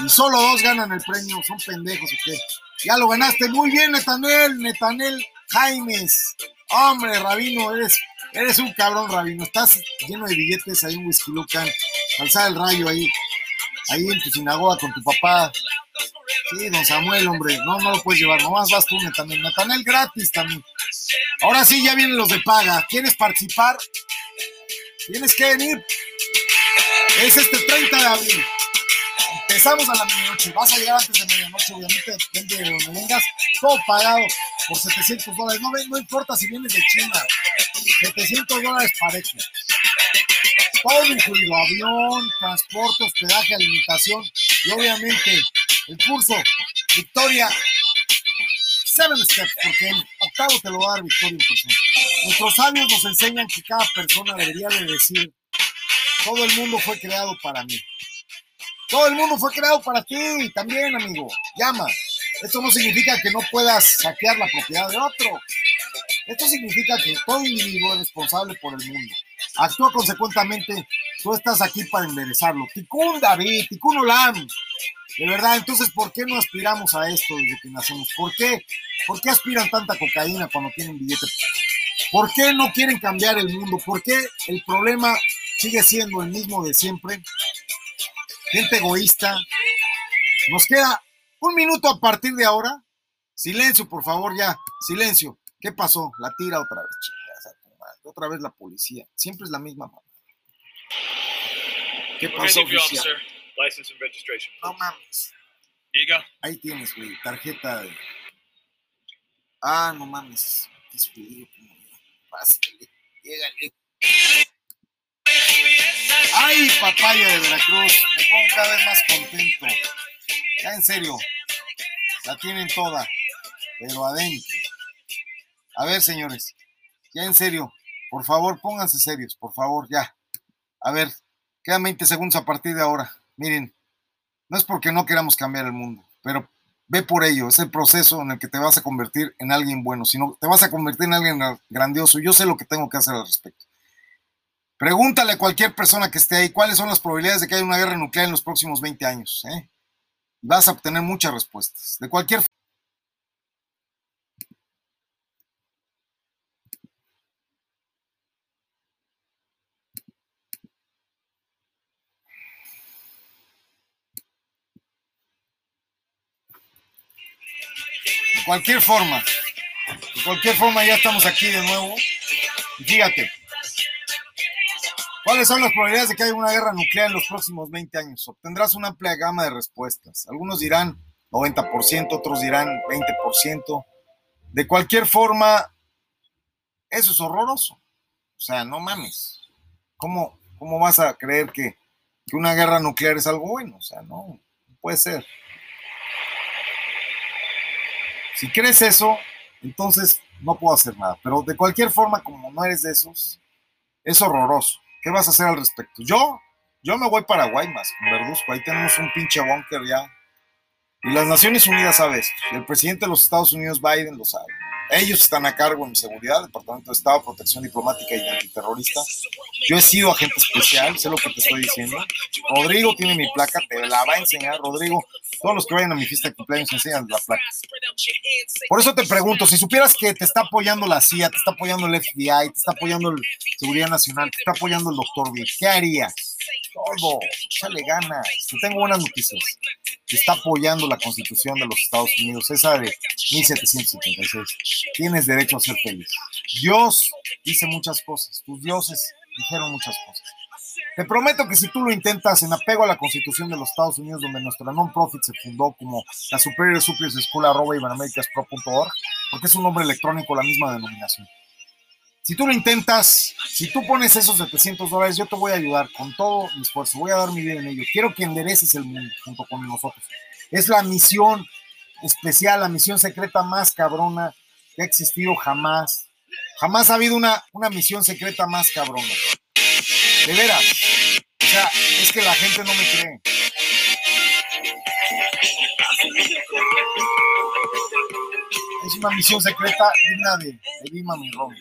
y solo dos ganan el premio. Son pendejos o qué. Ya lo ganaste. Muy bien, Netanel. Netanel Jaimes. Hombre, Rabino, eres, eres un cabrón, Rabino. Estás lleno de billetes ahí en Whisky Lucan. Alzar el rayo ahí. Ahí en tu sinagoga con tu papá. Sí, don Samuel, hombre. No, no lo puedes llevar. Nomás vas tú, Netanel. Netanel gratis también. Ahora sí, ya vienen los de paga. ¿Quieres participar? Tienes que venir. Es este 30 de abril. Empezamos a la medianoche. Vas a llegar antes de medianoche, obviamente, depende de donde vengas. Todo pagado por 700 dólares. No, importa si vienes de China. 700 dólares parejo. Todo incluido. Avión, transporte, hospedaje, alimentación. Y obviamente el curso Victoria Seven Steps, porque el octavo te lo va a dar Victoria. Nuestros sabios nos enseñan que cada persona debería de decir, todo el mundo fue creado para mí. Todo el mundo fue creado para ti también, amigo. Llama. Esto no significa que no puedas saquear la propiedad de otro. Esto significa que todo individuo es responsable por el mundo. Actúa consecuentemente. Tú estás aquí para enderezarlo. Ticún David, Ticún Olam. De verdad, entonces, ¿por qué no aspiramos a esto desde que nacemos? ¿Por qué? ¿Por qué aspiran tanta cocaína cuando tienen billete? ¿Por qué no quieren cambiar el mundo? ¿Por qué el problema sigue siendo el mismo de siempre? Gente egoísta. Nos queda un minuto a partir de ahora. Silencio, por favor, ya. Silencio. ¿Qué pasó? La tira otra vez. Chingas a tu madre. Otra vez la policía. Siempre es la misma. ¿Qué pasó, oficial?
License and registration.
No mames.
Here you go.
Ahí tienes, güey, tarjeta de... Ah, no mames. Ya. Pásale, llégale. Ay, papaya de Veracruz. Me pongo cada vez más contento. Ya en serio. La tienen toda. Pero adentro. A ver, señores. Ya en serio. Por favor, pónganse serios. Por favor, ya. A ver. Quedan 20 segundos a partir de ahora. Miren. No es porque no queramos cambiar el mundo, pero ve por ello, es el proceso en el que te vas a convertir en alguien bueno, sino te vas a convertir en alguien grandioso. Yo sé lo que tengo que hacer al respecto. Pregúntale a cualquier persona que esté ahí cuáles son las probabilidades de que haya una guerra nuclear en los próximos 20 años. ¿eh? Vas a obtener muchas respuestas. De cualquier cualquier forma, de cualquier forma ya estamos aquí de nuevo. Fíjate, ¿cuáles son las probabilidades de que haya una guerra nuclear en los próximos 20 años? Obtendrás una amplia gama de respuestas. Algunos dirán 90%, otros dirán 20%. De cualquier forma, eso es horroroso. O sea, no mames. ¿Cómo, cómo vas a creer que, que una guerra nuclear es algo bueno? O sea, no puede ser. Si crees eso, entonces no puedo hacer nada. Pero de cualquier forma, como no eres de esos, es horroroso. ¿Qué vas a hacer al respecto? Yo, yo me voy para Guaymas, con Verduzco. Ahí tenemos un pinche búnker ya. Y las Naciones Unidas sabe esto. El presidente de los Estados Unidos, Biden, lo sabe. Ellos están a cargo en seguridad, Departamento de Estado, Protección Diplomática y Antiterrorista. Yo he sido agente especial, sé lo que te estoy diciendo. Rodrigo tiene mi placa, te la va a enseñar. Rodrigo, todos los que vayan a mi fiesta de cumpleaños enseñan la placa. Por eso te pregunto, si supieras que te está apoyando la CIA, te está apoyando el FBI, te está apoyando el Seguridad Nacional, te está apoyando el doctor Bill, ¿qué harías? Todo, échale ganas. Te tengo buenas noticias. Está apoyando la Constitución de los Estados Unidos, esa de 1776. Tienes derecho a ser feliz. Dios dice muchas cosas, tus dioses dijeron muchas cosas. Te prometo que si tú lo intentas en apego a la Constitución de los Estados Unidos, donde nuestra non-profit se fundó como la Superior Superior School arroba porque es un nombre electrónico la misma denominación. Si tú lo intentas, si tú pones esos 700 dólares, yo te voy a ayudar con todo mi esfuerzo, voy a dar mi vida en ello. Quiero que endereces el mundo junto con nosotros. Es la misión especial, la misión secreta más cabrona que ha existido jamás. Jamás ha habido una, una misión secreta más cabrona. De veras. O sea, es que la gente no me cree. Es una misión secreta digna de, de y Robin.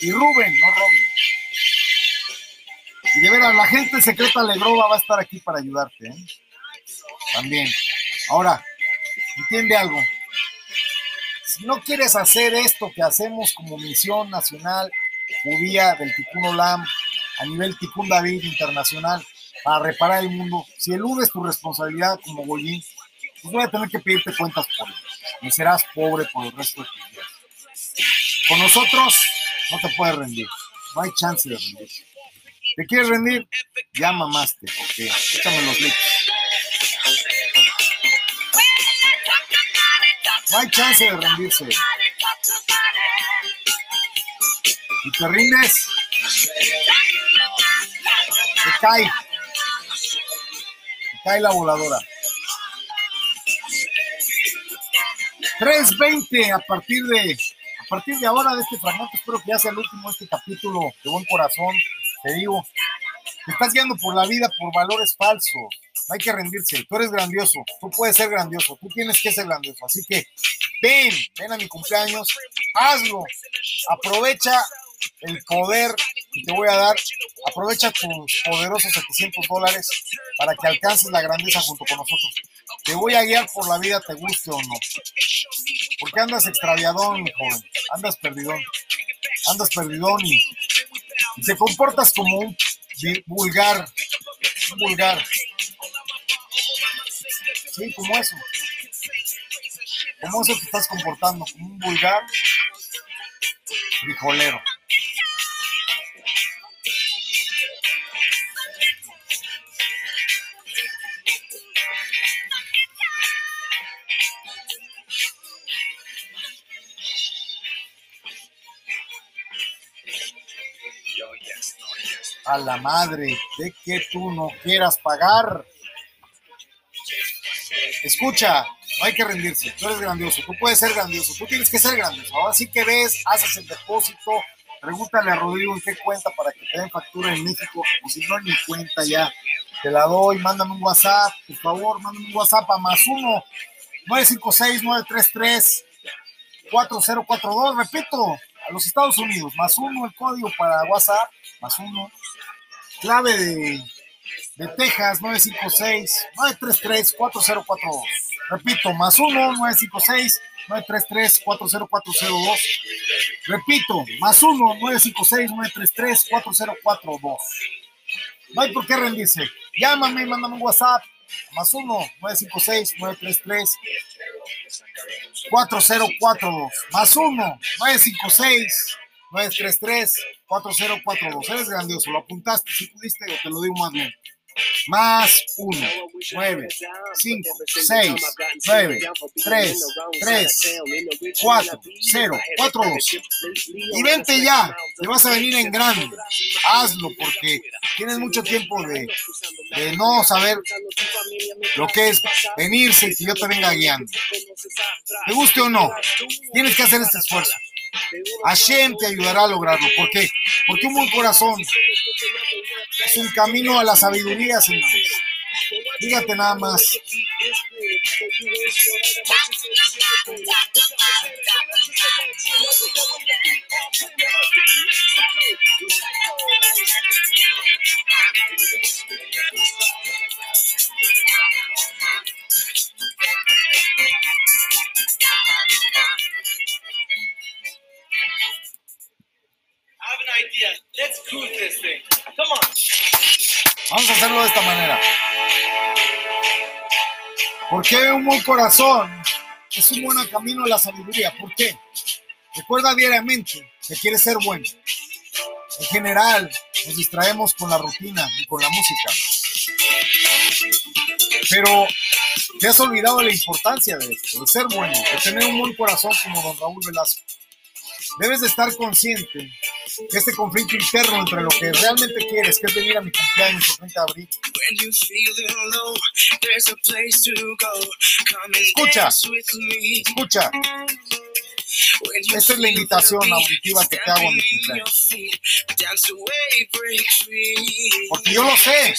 Y Rubén, no Robin. Y de veras, la gente secreta Legrova va a estar aquí para ayudarte. ¿eh? También. Ahora, entiende algo. Si no quieres hacer esto que hacemos como misión nacional judía del Tikkun Olam a nivel Tikkun David internacional para reparar el mundo, si eludes tu responsabilidad como Goyín, pues voy a tener que pedirte cuentas por ello. Y serás pobre por el resto de tus días. Con nosotros no te puedes rendir. No hay chance de rendir. ¿Te quieres rendir? Ya mamaste, porque échame los leaks. No hay chance de rendirse. Si te rindes, te cae. Te cae la voladora. 3.20 a partir de a partir de ahora de este fragmento, espero que ya sea el último de este capítulo de buen corazón, te digo, te estás guiando por la vida por valores falsos, no hay que rendirse, tú eres grandioso, tú puedes ser grandioso, tú tienes que ser grandioso, así que ven, ven a mi cumpleaños, hazlo, aprovecha el poder que te voy a dar, aprovecha tus poderosos 700 dólares para que alcances la grandeza junto con nosotros. Te voy a guiar por la vida, te guste o no. Porque andas extraviadón, joven, andas perdidón, andas perdidón y, te comportas como un vulgar, un vulgar. Sí, como eso. Como eso te estás comportando, como un vulgar frijolero. A la madre de que tú no quieras pagar. Escucha, no hay que rendirse. Tú eres grandioso, tú puedes ser grandioso, tú tienes que ser grandioso. Ahora sí que ves, haces el depósito, pregúntale a Rodrigo en qué cuenta para que te den factura en México, o si no, ni cuenta ya. Te la doy, mándame un WhatsApp, por favor, mándame un WhatsApp a más uno 956-933 4042, repito, a los Estados Unidos, más uno el código para WhatsApp, más uno, clave de, de Texas, 956-933-4042. Repito, más 1-956-933-40402. Repito, más 1-956-933-4042. No hay por qué rendirse. Llámame, mándame un WhatsApp. Más 1-956-933-4042. Más 1-956-933-4042. 4042. Eres grandioso, lo apuntaste, si pudiste, te lo digo más bien. Más 1, 9, 5, 6, 9, 3, 3, 4, 0, 4, 2. Y vente ya, te vas a venir en grande. Hazlo porque tienes mucho tiempo de, de no saber lo que es venirse y que yo te venga guiando. Te guste o no, tienes que hacer este esfuerzo. Hashem te ayudará a lograrlo. ¿Por qué? Porque un buen corazón es un camino a la sabiduría, señores. Fíjate nada más. Vamos a hacerlo de esta manera. ¿Por qué un buen corazón es un buen camino a la sabiduría? ¿Por qué? Recuerda diariamente que quieres ser bueno. En general, nos distraemos con la rutina y con la música. Pero te has olvidado la importancia de esto, de ser bueno, de tener un buen corazón como don Raúl Velasco. Debes de estar consciente que este conflicto interno entre lo que realmente quieres, que es venir a mi cumpleaños el 30 de abril, Escucha. escucha, esta es la invitación auditiva que te hago en mi cumpleaños. Porque yo lo sé,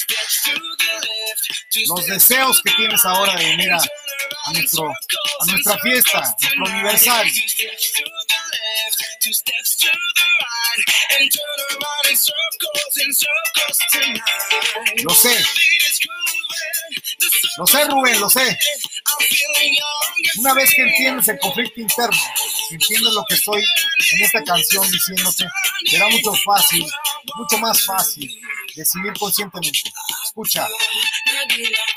los deseos que tienes ahora de venir a, a nuestro, a nuestra fiesta, nuestro aniversario.
Left, two steps to the right, and turn around in circles, in circles tonight.
Lo sé, lo sé Rubén, lo sé. Una vez que entiendes el conflicto interno, entiendes lo que estoy en esta canción diciéndote, será mucho fácil, mucho más fácil decidir conscientemente. Escucha,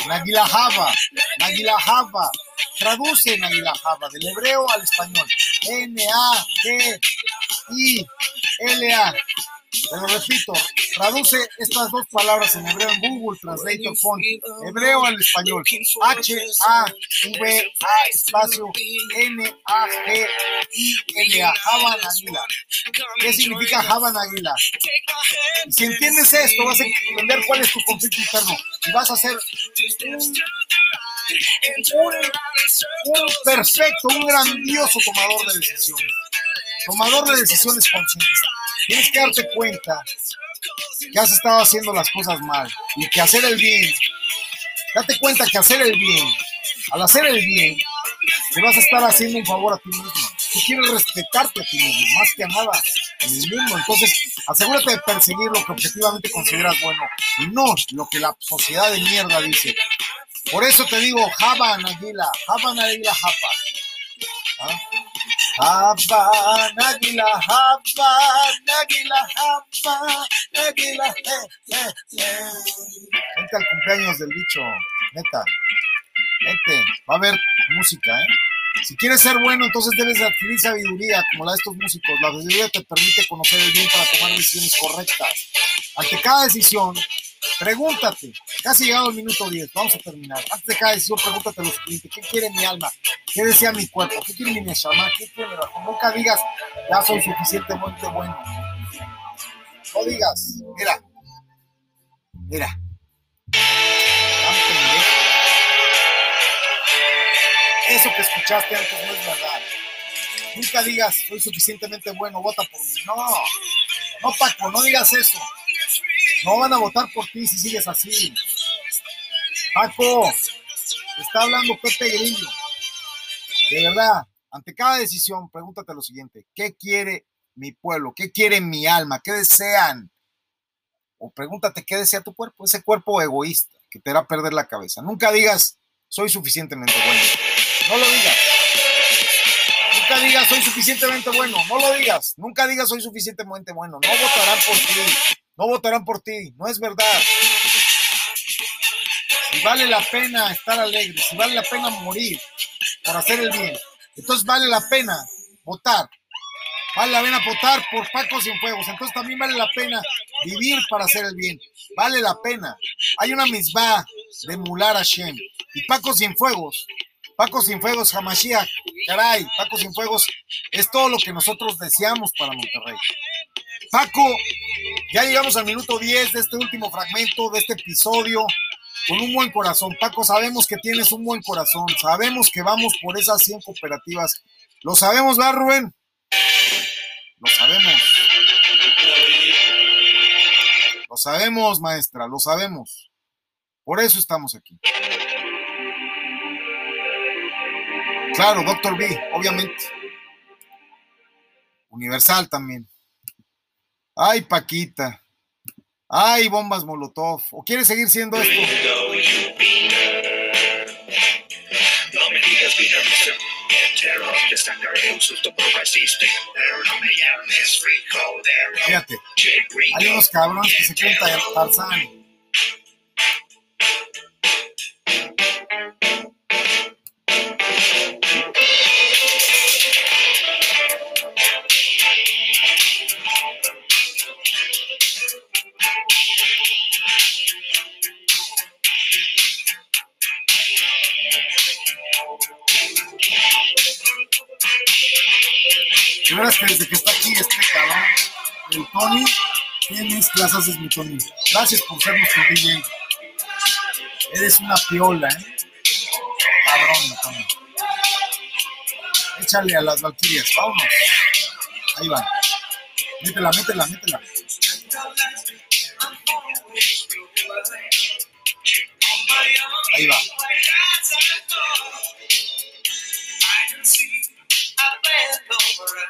Nagila Java, Nagila Java, traduce Nagila Java del hebreo al español. N-A-G-I-L-A. Te lo repito, traduce estas dos palabras en hebreo en Google Translator, pon hebreo al español. H-A-V-A espacio N-A-G-I-L-A. Java Nagila. ¿Qué significa Java Nagila? Y si entiendes esto, vas a entender cuál es tu conflicto interno y vas a ser un, perfecto, un grandioso tomador de decisiones. Tomador de decisiones conscientes. Tienes que darte cuenta que has estado haciendo las cosas mal y que hacer el bien, date cuenta que hacer el bien, al hacer el bien, te vas a estar haciendo un favor a ti mismo. Tú quieres respetarte a ti mismo, más que a nada en el mundo. Entonces, asegúrate de perseguir lo que objetivamente consideras bueno y no lo que la sociedad de mierda dice. Por eso te digo, Java Nagila, Java Nagila Java. ¿Ah? Java Nagila Java, Nagila Java, Nagila eh, eh, eh. Al cumpleaños del bicho, neta. Vente, va a haber música, ¿eh? Si quieres ser bueno, entonces debes de adquirir sabiduría, como la de estos músicos. La sabiduría te permite conocer el bien para tomar decisiones correctas. Ante cada decisión, pregúntate. Casi llegado el minuto 10, vamos a terminar. Antes de cada decisión, pregúntate lo siguiente: ¿qué quiere mi alma? ¿Qué desea mi cuerpo? ¿Qué quiere mi neshama? ¿Qué quiere mi razón? Nunca digas, ya soy suficientemente bueno. No digas, mira, Mira. Eso que escuchaste antes no es verdad. Nunca digas, soy suficientemente bueno, vota por mí. No, no, Paco, no digas eso. No van a votar por ti si sigues así. Paco, está hablando Pepe Grillo. De verdad, ante cada decisión, pregúntate lo siguiente: ¿qué quiere mi pueblo? ¿Qué quiere mi alma? ¿Qué desean? O pregúntate qué desea tu cuerpo, ese cuerpo egoísta que te hará perder la cabeza. Nunca digas, soy suficientemente bueno. No lo digas. Nunca digas, soy suficientemente bueno. No lo digas. Nunca digas, soy suficientemente bueno. No votarán por ti. No votarán por ti. No es verdad. Si vale la pena estar alegre, si vale la pena morir por hacer el bien, entonces vale la pena votar. Vale la pena votar por Paco Cienfuegos. Entonces también vale la pena vivir para hacer el bien. Vale la pena. Hay una misma de Mular Hashem. Y Paco Cienfuegos, Paco Cienfuegos, Hamashiach, caray, Paco Cienfuegos es todo lo que nosotros deseamos para Monterrey. Paco, ya llegamos al minuto 10 de este último fragmento, de este episodio, con un buen corazón. Paco, sabemos que tienes un buen corazón, sabemos que vamos por esas 100 cooperativas. Lo sabemos, ¿verdad, Rubén? Lo sabemos. Lo sabemos, maestra, lo sabemos. Por eso estamos aquí. Claro, Doctor B, obviamente. Universal también. Ay, Paquita. Ay, bombas Molotov. ¿O quiere seguir siendo esto? Fíjate, hay unos cabrones que se creen tar- Tarzán. De veras que desde que está aquí este cabrón, el Tony, ¿qué mezclas haces, mi Tony? Gracias por ser nuestro DJ. Eres una piola, ¿eh? Cabrón, Tony. Échale a las valquirias, vámonos. Ahí va. Métela, métela, métela. Ahí va.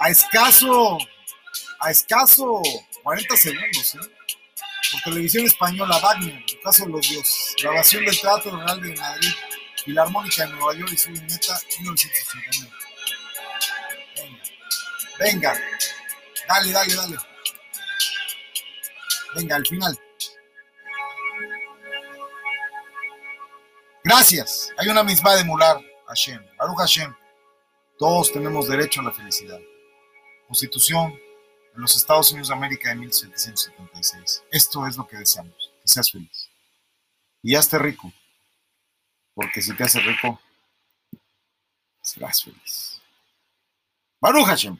A escaso, a escaso 40 segundos, ¿eh? Por televisión española, Wagner, el ocaso de los dioses. Grabación del Teatro Real de Madrid, Filarmónica de Nueva York y su neta 1959. Venga, venga, dale, dale, dale. Venga, al final. Gracias. Hay una misma de Mular, Hashem. Baruch Hashem. Todos tenemos derecho a la felicidad. Constitución en los Estados Unidos de América de 1776. Esto es lo que deseamos, que seas feliz. Y hazte rico, porque si te haces rico, serás feliz. Baruch Hashem.